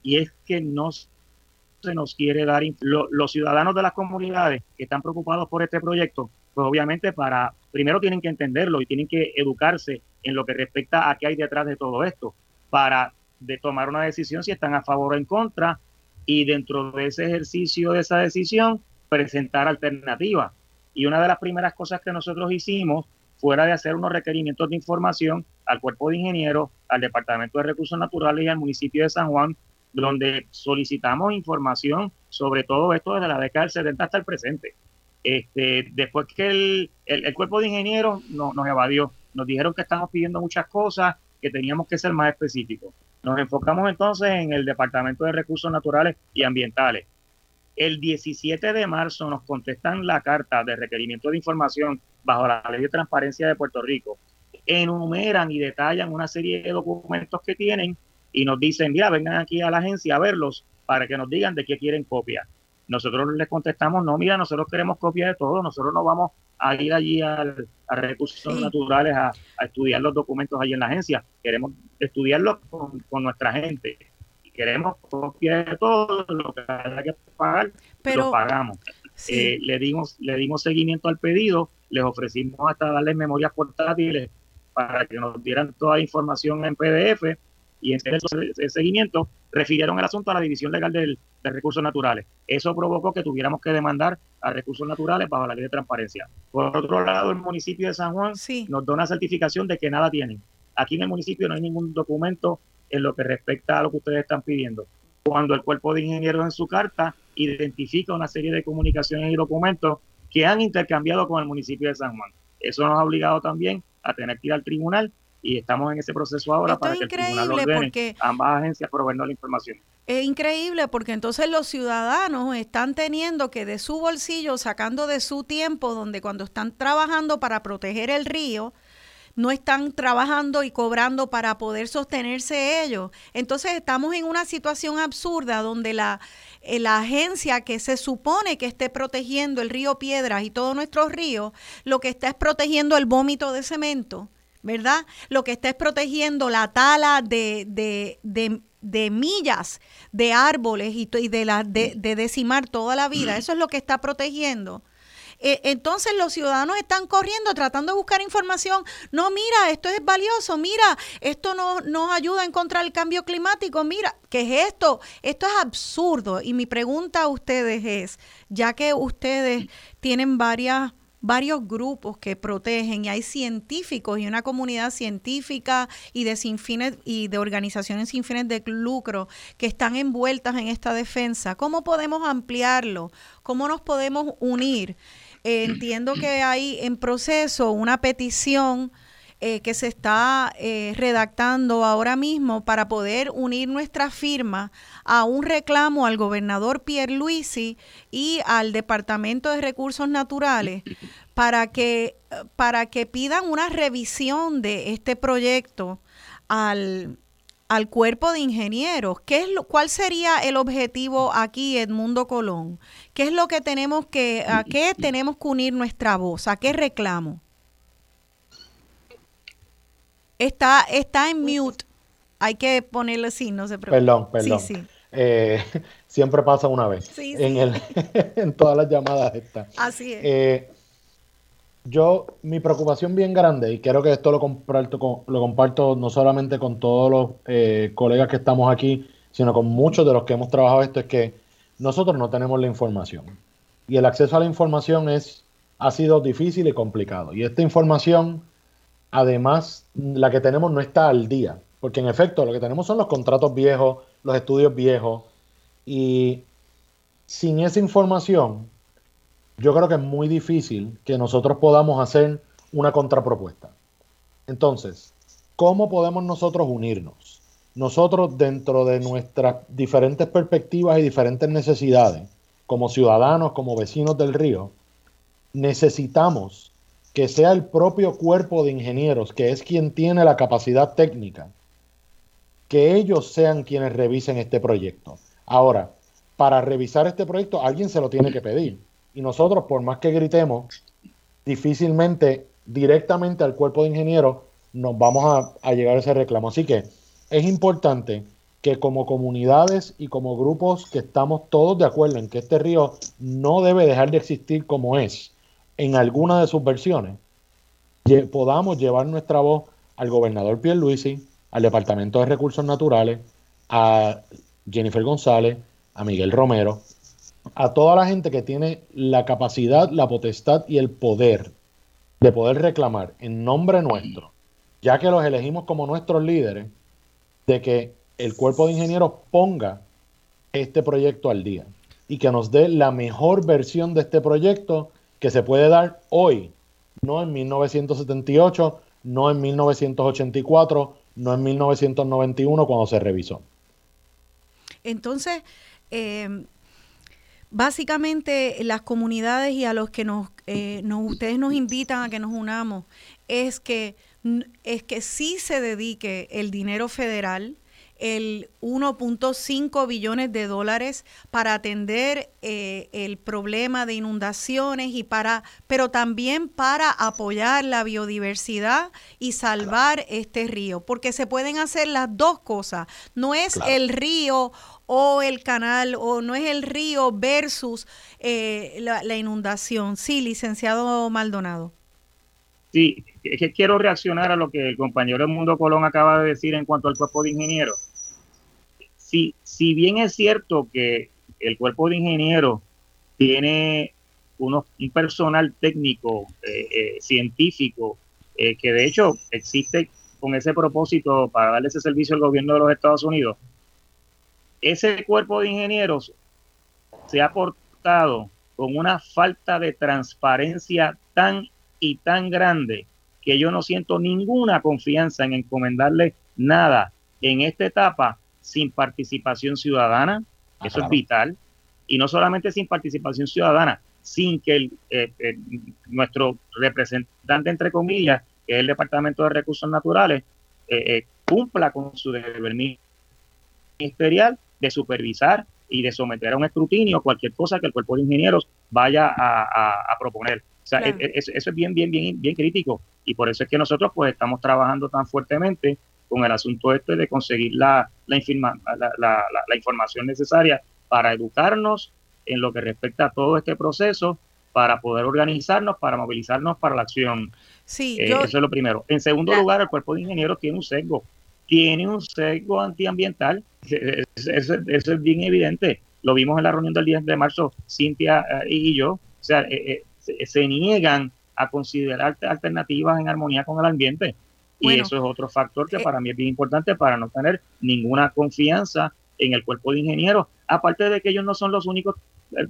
y es que no se nos quiere dar los ciudadanos de las comunidades que están preocupados por este proyecto, pues obviamente para primero tienen que entenderlo y tienen que educarse en lo que respecta a qué hay detrás de todo esto para de tomar una decisión si están a favor o en contra y dentro de ese ejercicio de esa decisión presentar alternativas. Y una de las primeras cosas que nosotros hicimos fuera de hacer unos requerimientos de información al cuerpo de ingenieros, al Departamento de Recursos Naturales y al municipio de San Juan, donde solicitamos información sobre todo esto desde la década del 70 hasta el presente. Este, después que el, el, cuerpo de ingenieros no, nos evadió, nos dijeron que estamos pidiendo muchas cosas, que teníamos que ser más específicos. Nos enfocamos entonces en el Departamento de Recursos Naturales y Ambientales. El 17 de marzo nos contestan la carta de requerimiento de información bajo la Ley de Transparencia de Puerto Rico. Enumeran y detallan una serie de documentos que tienen y nos dicen, mira, vengan aquí a la agencia a verlos para que nos digan de qué quieren copia. Nosotros les contestamos, no, mira, nosotros queremos copia de todo, nosotros no vamos a ir allí a recursos naturales a, estudiar los documentos allí en la agencia, queremos estudiarlos con, nuestra gente. Y queremos copia de todo, lo que haya que pagar, Pero, lo pagamos. Eh, le, dimos, le dimos seguimiento al pedido, les ofrecimos hasta darles memorias portátiles para que nos dieran toda la información en PDF y en ese seguimiento refirieron el asunto a la División Legal de Recursos Naturales. Eso provocó que tuviéramos que demandar a Recursos Naturales bajo la ley de transparencia. Por otro lado, el municipio de San Juan nos da una certificación de que nada tienen. Aquí en el municipio no hay ningún documento en lo que respecta a lo que ustedes están pidiendo. Cuando el cuerpo de ingenieros en su carta identifica una serie de comunicaciones y documentos que han intercambiado con el municipio de San Juan. Eso nos ha obligado también a tener que ir al tribunal y estamos en ese proceso ahora para que el tribunal ordene ambas agencias proveernos la información. Es increíble porque entonces los ciudadanos están teniendo que de su bolsillo, sacando de su tiempo, donde cuando están trabajando para proteger el río, no están trabajando y cobrando para poder sostenerse ellos. Entonces estamos en una situación absurda donde la, eh, la agencia que se supone que esté protegiendo el río Piedras y todos nuestros ríos, lo que está es protegiendo el vómito de cemento ¿verdad? Lo que está es protegiendo la tala de, de, de, millas de árboles y, de, la, de, decimar toda la vida. Eso es lo que está protegiendo. Eh, entonces los ciudadanos están corriendo tratando de buscar información. No, mira, esto es valioso, mira, esto no, nos ayuda a encontrar el cambio climático, mira, ¿qué es esto? Esto es absurdo. Y mi pregunta a ustedes es, ya que ustedes tienen varias varios grupos que protegen y hay científicos y una comunidad científica y de sin fines y de organizaciones sin fines de lucro que están envueltas en esta defensa. ¿Cómo podemos ampliarlo? ¿Cómo nos podemos unir? Eh, entiendo que hay en proceso una petición eh, que se está eh, redactando ahora mismo para poder unir nuestra firma a un reclamo al gobernador Pierre Luisi y al Departamento de Recursos Naturales [COUGHS] para que, para que pidan una revisión de este proyecto al, al cuerpo de ingenieros. ¿Qué es lo, ¿Cuál sería el objetivo aquí, Edmundo Colón? ¿Qué es lo que tenemos que, a qué [COUGHS] tenemos que unir nuestra voz? ¿A qué reclamo? Está, está en mute. Hay que ponerle así, no se preocupe. Perdón, perdón. Sí, sí. Eh, [LAUGHS] siempre pasa una vez. Sí, en, el, [LAUGHS] en todas las llamadas está. Así es. Eh, yo, mi preocupación bien grande, y creo que esto lo comparto, con, lo comparto no solamente con todos los eh, colegas que estamos aquí, sino con muchos de los que hemos trabajado esto, es que nosotros no tenemos la información. Y el acceso a la información es, ha sido difícil y complicado. Y esta información además la que tenemos no está al día, porque en efecto lo que tenemos son los contratos viejos, los estudios viejos, y sin esa información, yo creo que es muy difícil que nosotros podamos hacer una contrapropuesta. Entonces, ¿cómo podemos nosotros unirnos? Nosotros dentro de nuestras diferentes perspectivas y diferentes necesidades, como ciudadanos, como vecinos del río, necesitamos que sea el propio cuerpo de ingenieros, que es quien tiene la capacidad técnica, que ellos sean quienes revisen este proyecto. Ahora, para revisar este proyecto, alguien se lo tiene que pedir. Y nosotros, por más que gritemos, difícilmente directamente al cuerpo de ingenieros nos vamos a, llegar a ese reclamo. Así que es importante que como comunidades y como grupos que estamos todos de acuerdo en que este río no debe dejar de existir como es, en alguna de sus versiones, podamos llevar nuestra voz al gobernador Pierluisi, al Departamento de Recursos Naturales, a Jennifer González, a Miguel Romero, a toda la gente que tiene la capacidad, la potestad y el poder de poder reclamar en nombre nuestro, ya que los elegimos como nuestros líderes, de que el cuerpo de ingenieros ponga este proyecto al día y que nos dé la mejor versión de este proyecto que se puede dar hoy, no en 1978, no en 1984, no en 1991 cuando se revisó. Entonces, em, básicamente las comunidades y a los que eh, nos, ustedes nos invitan a que nos unamos es que es que sí se dedique el dinero federal el 1.5 billones de dólares para atender eh, el problema de inundaciones y para, pero también para apoyar la biodiversidad y salvar este río, porque se pueden hacer las dos cosas. No es el río o el canal o no es el río versus eh, la, la inundación. Sí, licenciado Maldonado. Sí, es que quiero reaccionar a lo que el compañero del Mundo Colón acaba de decir en cuanto al cuerpo de ingenieros. Si, si bien es cierto que el cuerpo de ingenieros tiene unos, un personal técnico, eh, eh, científico, eh, que de hecho existe con ese propósito para darle ese servicio al gobierno de los Estados Unidos, ese cuerpo de ingenieros se ha portado con una falta de transparencia tan y tan grande que yo no siento ninguna confianza en encomendarle nada en esta etapa sin participación ciudadana, ah, eso es vital, y no solamente sin participación ciudadana, sin que el, eh, eh, nuestro representante, entre comillas, que es el Departamento de Recursos Naturales, eh, cumpla con su deber ministerial de supervisar y de someter a un escrutinio cualquier cosa que el cuerpo de ingenieros vaya a proponer sea, e, e, eso, es bien, bien, bien, bien crítico. Y por eso es que nosotros pues estamos trabajando tan fuertemente con el asunto este de conseguir la, la, la, la, información necesaria para educarnos en lo que respecta a todo este proceso, para poder organizarnos, para movilizarnos para la acción. Sí, eh, Eso es lo primero. En segundo lugar, el cuerpo de ingenieros tiene un sesgo. Tiene un sesgo antiambiental. Eso, es bien evidente. Lo vimos en la reunión del 10 de marzo, Cintia eh, y yo. O sea, eh, se, niegan a considerar alternativas en armonía con el ambiente. Y eso es otro factor que eh, para mí es bien importante para no tener ninguna confianza en el cuerpo de ingenieros. Aparte de que ellos no son los únicos,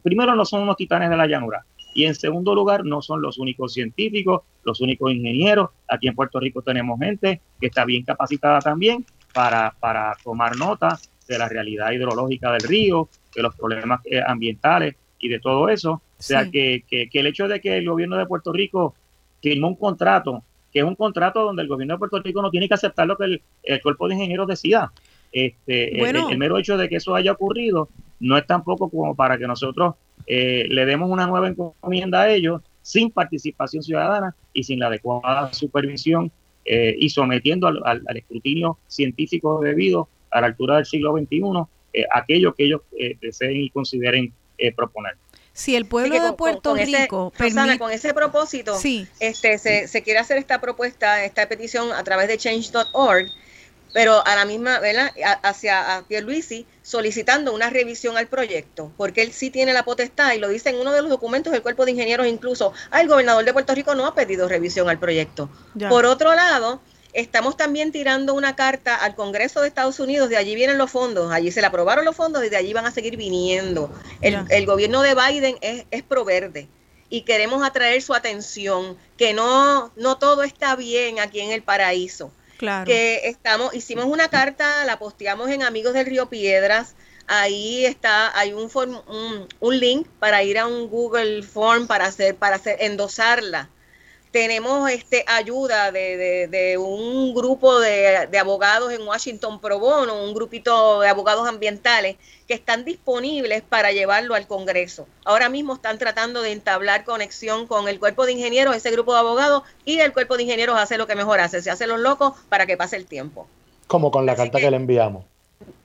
primero no son unos titanes de la llanura. Y en segundo lugar, no son los únicos científicos, los únicos ingenieros. Aquí en Puerto Rico tenemos gente que está bien capacitada también para, para tomar nota de la realidad hidrológica del río, de los problemas eh, ambientales y de todo eso. O sea, que, que, el hecho de que el gobierno de Puerto Rico firmó un contrato, que es un contrato donde el gobierno de Puerto Rico no tiene que aceptar lo que el, cuerpo de ingenieros decida. Este, el, mero hecho de que eso haya ocurrido no es tampoco como para que nosotros eh, le demos una nueva encomienda a ellos sin participación ciudadana y sin la adecuada supervisión eh, y sometiendo al, escrutinio científico debido a la altura del siglo XXI eh, aquello que ellos deseen y consideren proponer. Si el pueblo de Puerto Rico. con ese propósito, este, se, quiere hacer esta propuesta, esta petición a través de change.org, pero a la misma, ¿verdad? hacia a Pierluisi solicitando una revisión al proyecto, porque él sí tiene la potestad y lo dice en uno de los documentos del cuerpo de ingenieros incluso, ah, el gobernador de Puerto Rico no ha pedido revisión al proyecto. Por otro lado, Estamos también tirando una carta al Congreso de Estados Unidos, de allí vienen los fondos, allí se le aprobaron los fondos y de allí van a seguir viniendo. El, gobierno de Biden es, es pro verde y queremos atraer su atención, que no, no todo está bien aquí en el paraíso. Claro. Que estamos, hicimos una carta, la posteamos en Amigos del Río Piedras, ahí está, hay un, un, un link para ir a un Google Form para hacer, para hacer, endosarla tenemos este ayuda de, de, un grupo de, de, abogados en Washington pro bono, un grupito de abogados ambientales que están disponibles para llevarlo al Congreso. Ahora mismo están tratando de entablar conexión con el cuerpo de ingenieros, ese grupo de abogados, y el cuerpo de ingenieros hace lo que mejor hace, se hace los locos para que pase el tiempo. Como con la carta que le enviamos.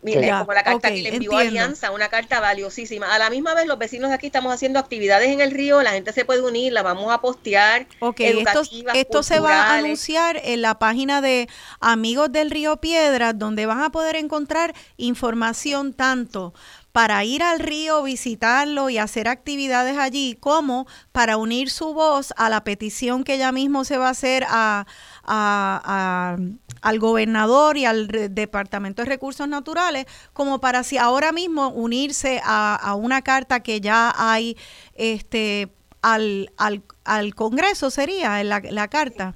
Mira, como la carta que le envió Alianza, una carta valiosísima. A la misma vez, los vecinos de aquí estamos haciendo actividades en el río, la gente se puede unir, la vamos a postear. Ok, esto, esto se va a anunciar en la página de Amigos del Río Piedras, donde van a poder encontrar información tanto para ir al río, visitarlo y hacer actividades allí, como para unir su voz a la petición que ya mismo se va a hacer a, al gobernador y al Departamento de Recursos Naturales, como para si ahora mismo unirse a, una carta que ya hay este al, al, al Congreso, sería la, la carta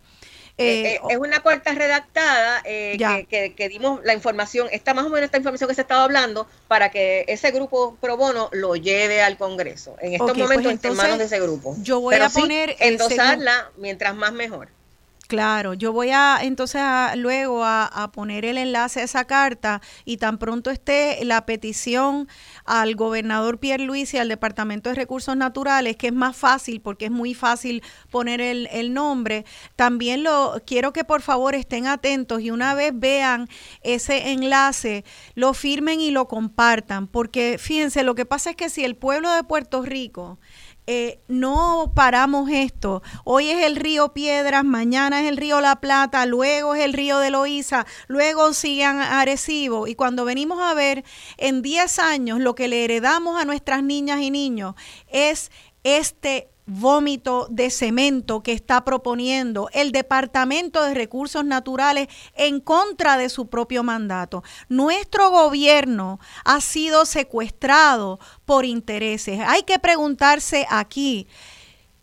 eh, eh, es una carta redactada eh, que, dimos la información, está más o menos esta información que se estaba hablando, para que ese grupo pro bono lo lleve al Congreso. En estos pues momentos en manos de ese grupo. Yo voy a poner. endosarla mientras más mejor. Claro, yo voy a entonces luego a, poner el enlace a esa carta y tan pronto esté la petición al gobernador Pierre Luis y al Departamento de Recursos Naturales, que es más fácil porque es muy fácil poner el, el nombre, también lo quiero que por favor estén atentos y una vez vean ese enlace, lo firmen y lo compartan, porque fíjense, lo que pasa es que si el pueblo de Puerto Rico eh, no paramos esto. Hoy es el río Piedras, mañana es el río La Plata, luego es el río de Loíza, luego sigan Arecibo. Y cuando venimos a ver en 10 años lo que le heredamos a nuestras niñas y niños es este vómito de cemento que está proponiendo el Departamento de Recursos Naturales en contra de su propio mandato. Nuestro gobierno ha sido secuestrado por intereses. Hay que preguntarse aquí.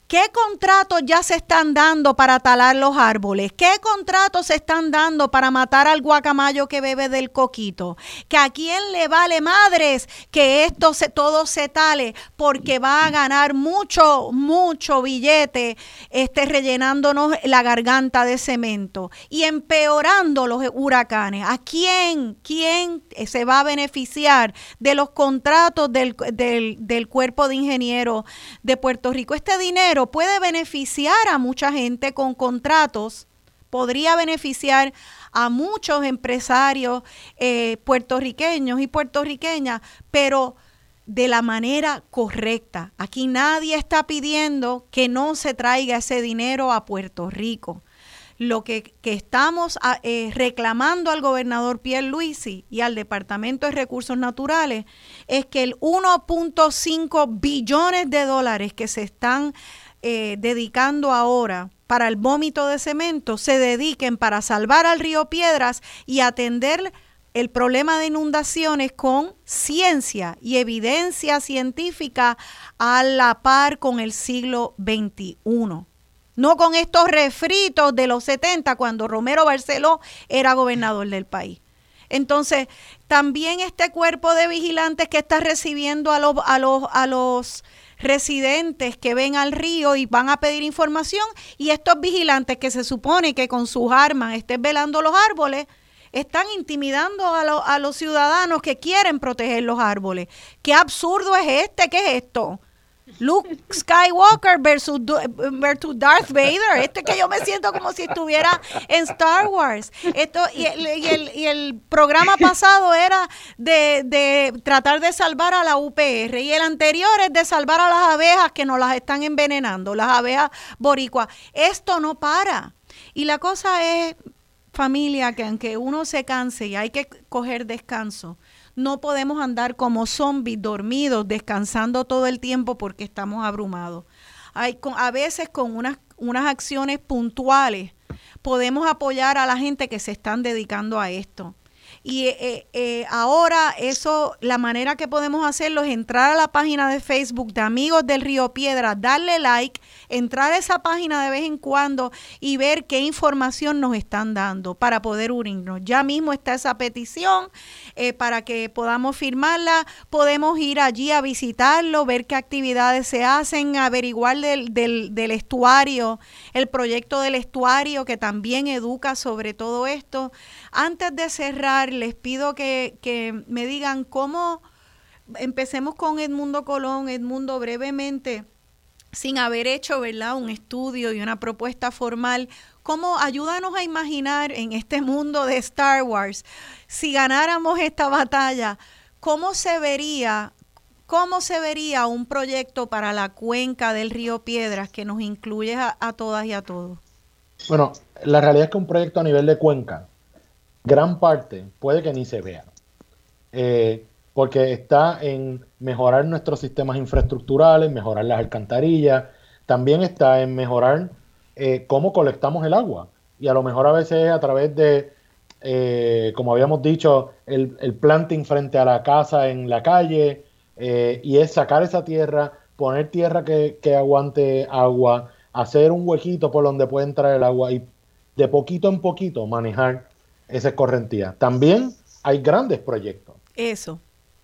¿Qué contratos ya se están dando para talar los árboles? ¿Qué contratos se están dando para matar al guacamayo que bebe del coquito? ¿Que a quién le vale madres que esto se, todo se tale porque va a ganar mucho, mucho billete este, rellenándonos la garganta de cemento y empeorando los huracanes? ¿A quién, quién se va a beneficiar de los contratos del, del, del cuerpo de ingenieros de Puerto Rico? Este dinero puede beneficiar a mucha gente con contratos, podría beneficiar a muchos empresarios eh, puertorriqueños y puertorriqueñas, pero de la manera correcta. Aquí nadie está pidiendo que no se traiga ese dinero a Puerto Rico lo que, estamos ah, eh, reclamando al gobernador Pierre Luisi y al Departamento de Recursos Naturales es que el 1.5 billones de dólares que se están eh, dedicando ahora para el vómito de cemento se dediquen para salvar al río Piedras y atender el problema de inundaciones con ciencia y evidencia científica a la par con el siglo XXI no con estos refritos de los 70 cuando Romero Barceló era gobernador del país. Entonces, también este cuerpo de vigilantes que está recibiendo a los, a los, a los residentes que ven al río y van a pedir información y estos vigilantes que se supone que con sus armas estén velando los árboles, están intimidando a, a los ciudadanos que quieren proteger los árboles. ¿Qué absurdo es este? ¿Qué es esto? Luke Skywalker versus, versus Darth Vader. Este que yo me siento como si estuviera en Star Wars. Esto, y, el, y el, programa pasado era de, de, tratar de salvar a la UPR. Y el anterior es de salvar a las abejas que nos las están envenenando, las abejas boricuas. Esto no para. Y la cosa es, familia, que aunque uno se canse y hay que coger descanso, no podemos andar como zombies dormidos, descansando todo el tiempo porque estamos abrumados. Hay, a veces con unas, unas acciones puntuales podemos apoyar a la gente que se están dedicando a esto. Y eh, eh, ahora eso, la manera que podemos hacerlo es entrar a la página de Facebook de Amigos del Río Piedra, darle like, entrar a esa página de vez en cuando y ver qué información nos están dando para poder unirnos. Ya mismo está esa petición eh, para que podamos firmarla. Podemos ir allí a visitarlo, ver qué actividades se hacen, averiguar del, del, del estuario, el proyecto del estuario que también educa sobre todo esto. Antes de cerrar, les pido que, me digan cómo, empecemos con Edmundo Colón, Edmundo brevemente, sin haber hecho, ¿verdad?, un estudio y una propuesta formal, cómo ayúdanos a imaginar en este mundo de Star Wars, si ganáramos esta batalla, cómo se vería ¿Cómo se vería un proyecto para la cuenca del río Piedras que nos incluye a, a, todas y a todos? Bueno, la realidad es que un proyecto a nivel de cuenca gran parte puede que ni se vea, eh, porque está en mejorar nuestros sistemas infraestructurales, mejorar las alcantarillas, también está en mejorar eh, cómo colectamos el agua. Y a lo mejor a veces a través de, eh, como habíamos dicho, el, el, planting frente a la casa en la calle, y es sacar esa tierra, poner tierra que, que aguante agua, hacer un huequito por donde puede entrar el agua y de poquito en poquito manejar esa correntía. También hay grandes proyectos. Eso.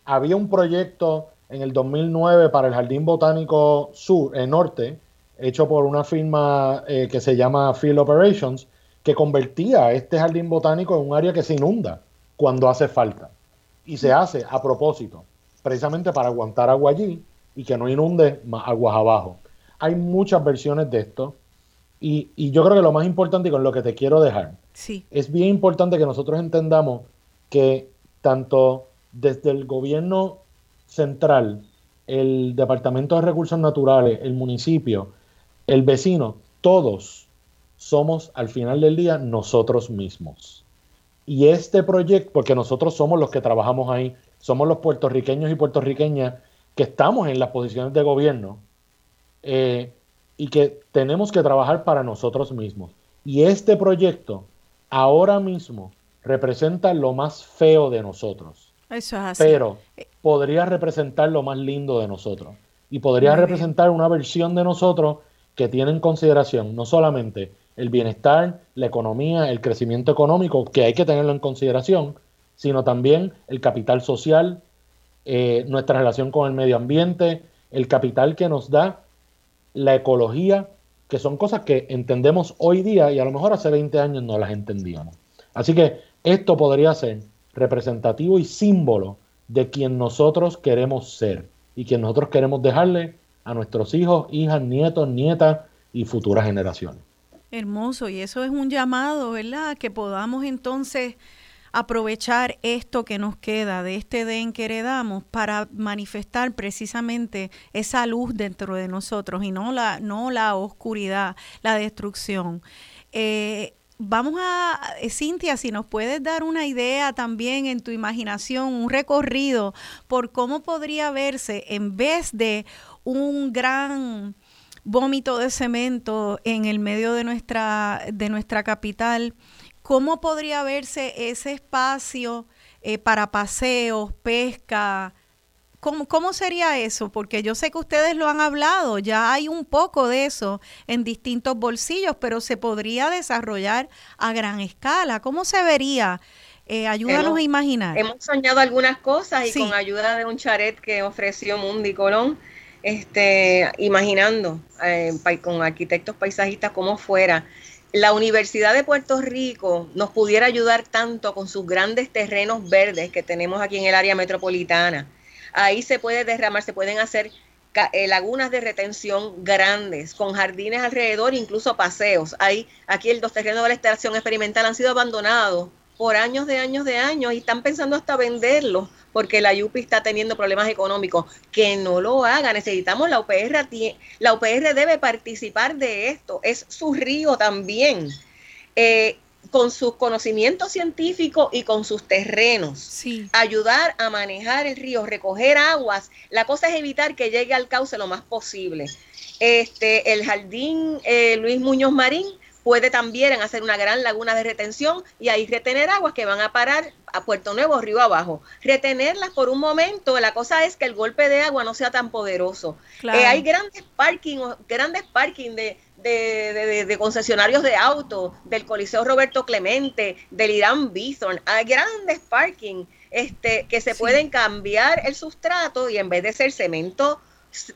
Había un proyecto en el 2009 para el Jardín Botánico Sur, en Norte, hecho por una firma eh, que se llama Field Operations, que convertía este jardín botánico en un área que se inunda cuando hace falta. Y se hace a propósito, precisamente para aguantar agua allí y que no inunde más aguas abajo. Hay muchas versiones de esto y, yo creo que lo más importante y con lo que te quiero dejar, es bien importante que nosotros entendamos que tanto desde el gobierno central, el Departamento de Recursos Naturales, el municipio, el vecino, todos somos al final del día nosotros mismos. Y este proyecto, porque nosotros somos los que trabajamos ahí, somos los puertorriqueños y puertorriqueñas que estamos en las posiciones de gobierno eh, y que tenemos que trabajar para nosotros mismos. Y este proyecto ahora mismo representa lo más feo de nosotros. Eso es así. Pero podría representar lo más lindo de nosotros. Y podría representar una versión de nosotros que tiene en consideración no solamente el bienestar, la economía, el crecimiento económico, que hay que tenerlo en consideración, sino también el capital social, eh, nuestra relación con el medio ambiente, el capital que nos da la ecología, que son cosas que entendemos hoy día y a lo mejor hace 20 años no las entendíamos. Así que esto podría ser representativo y símbolo de quien nosotros queremos ser y quien nosotros queremos dejarle a nuestros hijos, hijas, nietos, nietas y futuras generaciones. Hermoso, y eso es un llamado, ¿verdad? Que podamos entonces aprovechar esto que nos queda de este den que heredamos para manifestar precisamente esa luz dentro de nosotros y no la, no la oscuridad, la destrucción. Eh, vamos a, eh, Cintia, si nos puedes dar una idea también en tu imaginación, un recorrido por cómo podría verse en vez de un gran vómito de cemento en el medio de nuestra, de nuestra capital, ¿cómo podría verse ese espacio eh, para paseos, pesca? ¿Cómo, ¿Cómo sería eso? Porque yo sé que ustedes lo han hablado, ya hay un poco de eso en distintos bolsillos, pero se podría desarrollar a gran escala. ¿Cómo se vería? Eh, ayúdanos a imaginar. Hemos soñado algunas cosas y con ayuda de un charet que ofreció Mundi Colón, este, imaginando eh, con arquitectos paisajistas cómo fuera la Universidad de Puerto Rico nos pudiera ayudar tanto con sus grandes terrenos verdes que tenemos aquí en el área metropolitana. Ahí se puede derramar, se pueden hacer eh, lagunas de retención grandes, con jardines alrededor, incluso paseos. Ahí, aquí los terrenos de la estación experimental han sido abandonados por años de años de años y están pensando hasta venderlos porque la UPI está teniendo problemas económicos. Que no lo haga, necesitamos la UPR, la UPR debe participar de esto, es su río también. Eh, con sus conocimientos científicos y con sus terrenos, ayudar a manejar el río, recoger aguas. La cosa es evitar que llegue al cauce lo más posible. Este, el jardín eh, Luis Muñoz Marín puede también hacer una gran laguna de retención y ahí retener aguas que van a parar a Puerto Nuevo, río abajo. Retenerlas por un momento, la cosa es que el golpe de agua no sea tan poderoso. Eh, hay grandes parking, grandes parking de, de, concesionarios de autos, del Coliseo Roberto Clemente, del Irán Bison, hay grandes parking este, que se pueden cambiar el sustrato y en vez de ser cemento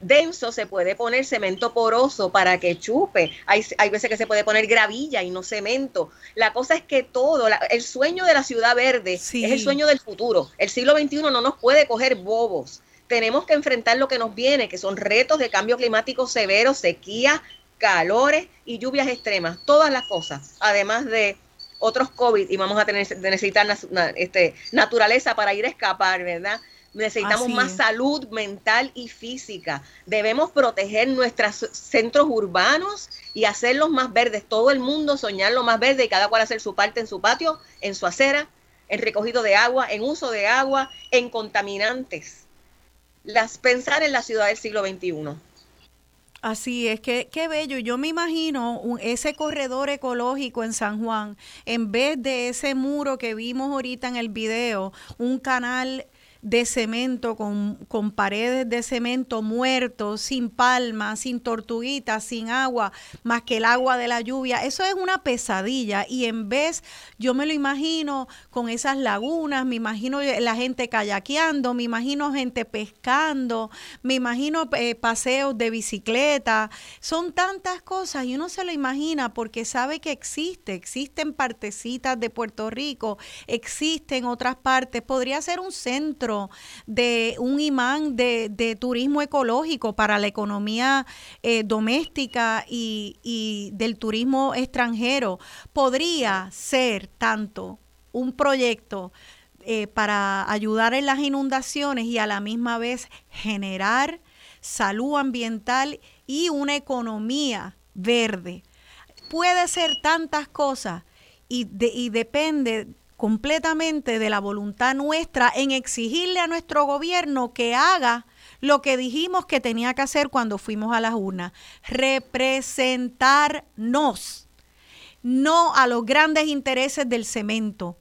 denso se puede poner cemento poroso para que chupe. Hay, hay veces que se puede poner gravilla y no cemento. La cosa es que todo, el sueño de la ciudad verde es el sueño del futuro. El siglo XXI no nos puede coger bobos. Tenemos que enfrentar lo que nos viene, que son retos de cambio climático severo, sequía, calores y lluvias extremas. Todas las cosas, además de otros COVID y vamos a tener necesitar este, naturaleza para ir a escapar, ¿verdad? Necesitamos más salud mental y física. Debemos proteger nuestros centros urbanos y hacerlos más verdes. Todo el mundo soñarlo más verde y cada cual hacer su parte en su patio, en su acera, en recogido de agua, en uso de agua, en contaminantes. Las pensar en la ciudad del siglo XXI. Así es, que qué bello. Yo me imagino ese corredor ecológico en San Juan, en vez de ese muro que vimos ahorita en el video, un canal de cemento, con, con, paredes de cemento muertos, sin palmas, sin tortuguitas, sin agua, más que el agua de la lluvia. Eso es una pesadilla y en vez, yo me lo imagino con esas lagunas, me imagino la gente kayakeando, me imagino gente pescando, me imagino eh, paseos de bicicleta. Son tantas cosas y uno se lo imagina porque sabe que existe, existen partecitas de Puerto Rico, existen otras partes, podría ser un centro de un imán de, turismo ecológico para la economía eh, doméstica y, del turismo extranjero. Podría ser tanto un proyecto eh, para ayudar en las inundaciones y a la misma vez generar salud ambiental y una economía verde. Puede ser tantas cosas y, y depende completamente de la voluntad nuestra en exigirle a nuestro gobierno que haga lo que dijimos que tenía que hacer cuando fuimos a las urnas, representarnos, no a los grandes intereses del cemento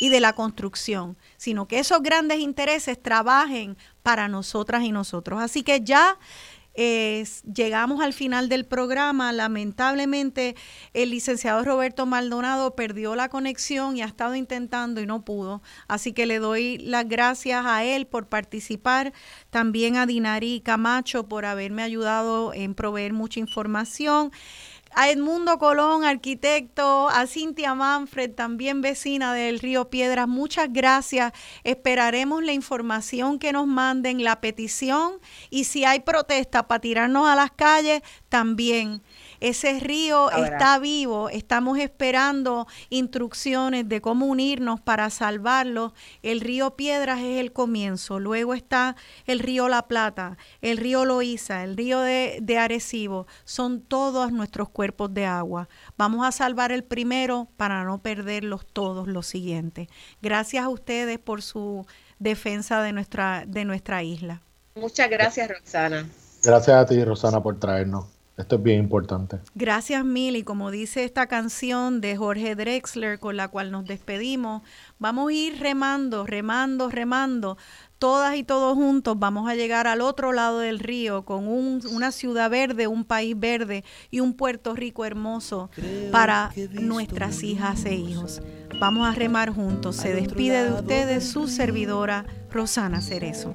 y de la construcción, sino que esos grandes intereses trabajen para nosotras y nosotros. Así que ya llegamos al final del programa. Lamentablemente, el licenciado Roberto Maldonado perdió la conexión y ha estado intentando y no pudo. Así que le doy las gracias a él por participar, también a Dinari Camacho por haberme ayudado en proveer mucha información a Edmundo Colón, arquitecto, a Cintia Manfred, también vecina del Río Piedras. Muchas gracias. Esperaremos la información que nos manden, la petición y si hay protesta para tirarnos a las calles, también. Ese río está vivo, estamos esperando instrucciones de cómo unirnos para salvarlo. El río Piedras es el comienzo, luego está el río La Plata, el río Loíza, el río de, de Arecibo, son todos nuestros cuerpos de agua. Vamos a salvar el primero para no perderlos todos los siguientes. Gracias a ustedes por su defensa de nuestra, de nuestra isla. Muchas gracias, Roxana. Gracias a ti, Rosana, por traernos. Esto es bien importante. Gracias mil y como dice esta canción de Jorge Drexler con la cual nos despedimos, vamos a ir remando, remando, remando. Todas y todos juntos vamos a llegar al otro lado del río con una ciudad verde, un país verde y un Puerto Rico hermoso para nuestras hijas e hijos. Vamos a remar juntos. Se despide de ustedes su servidora Rosana Cerezo.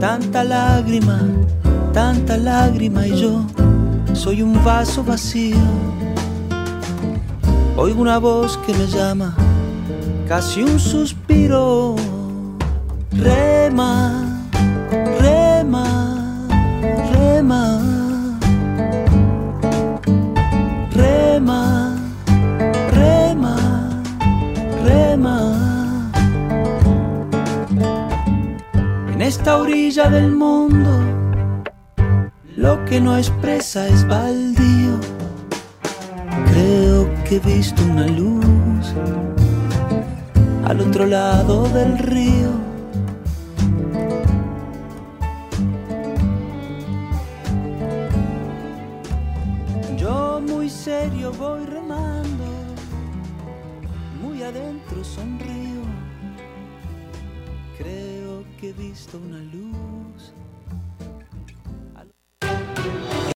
Tanta lágrima, tanta lágrima y yo soy un vaso vacío. Oigo una voz que me llama, casi un suspiro. Rema, rema, rema. Esta orilla del mundo, lo que no expresa es baldío. Creo que he visto una luz al otro lado del río. Yo muy serio voy remando, muy adentro sonrío. He visto una luz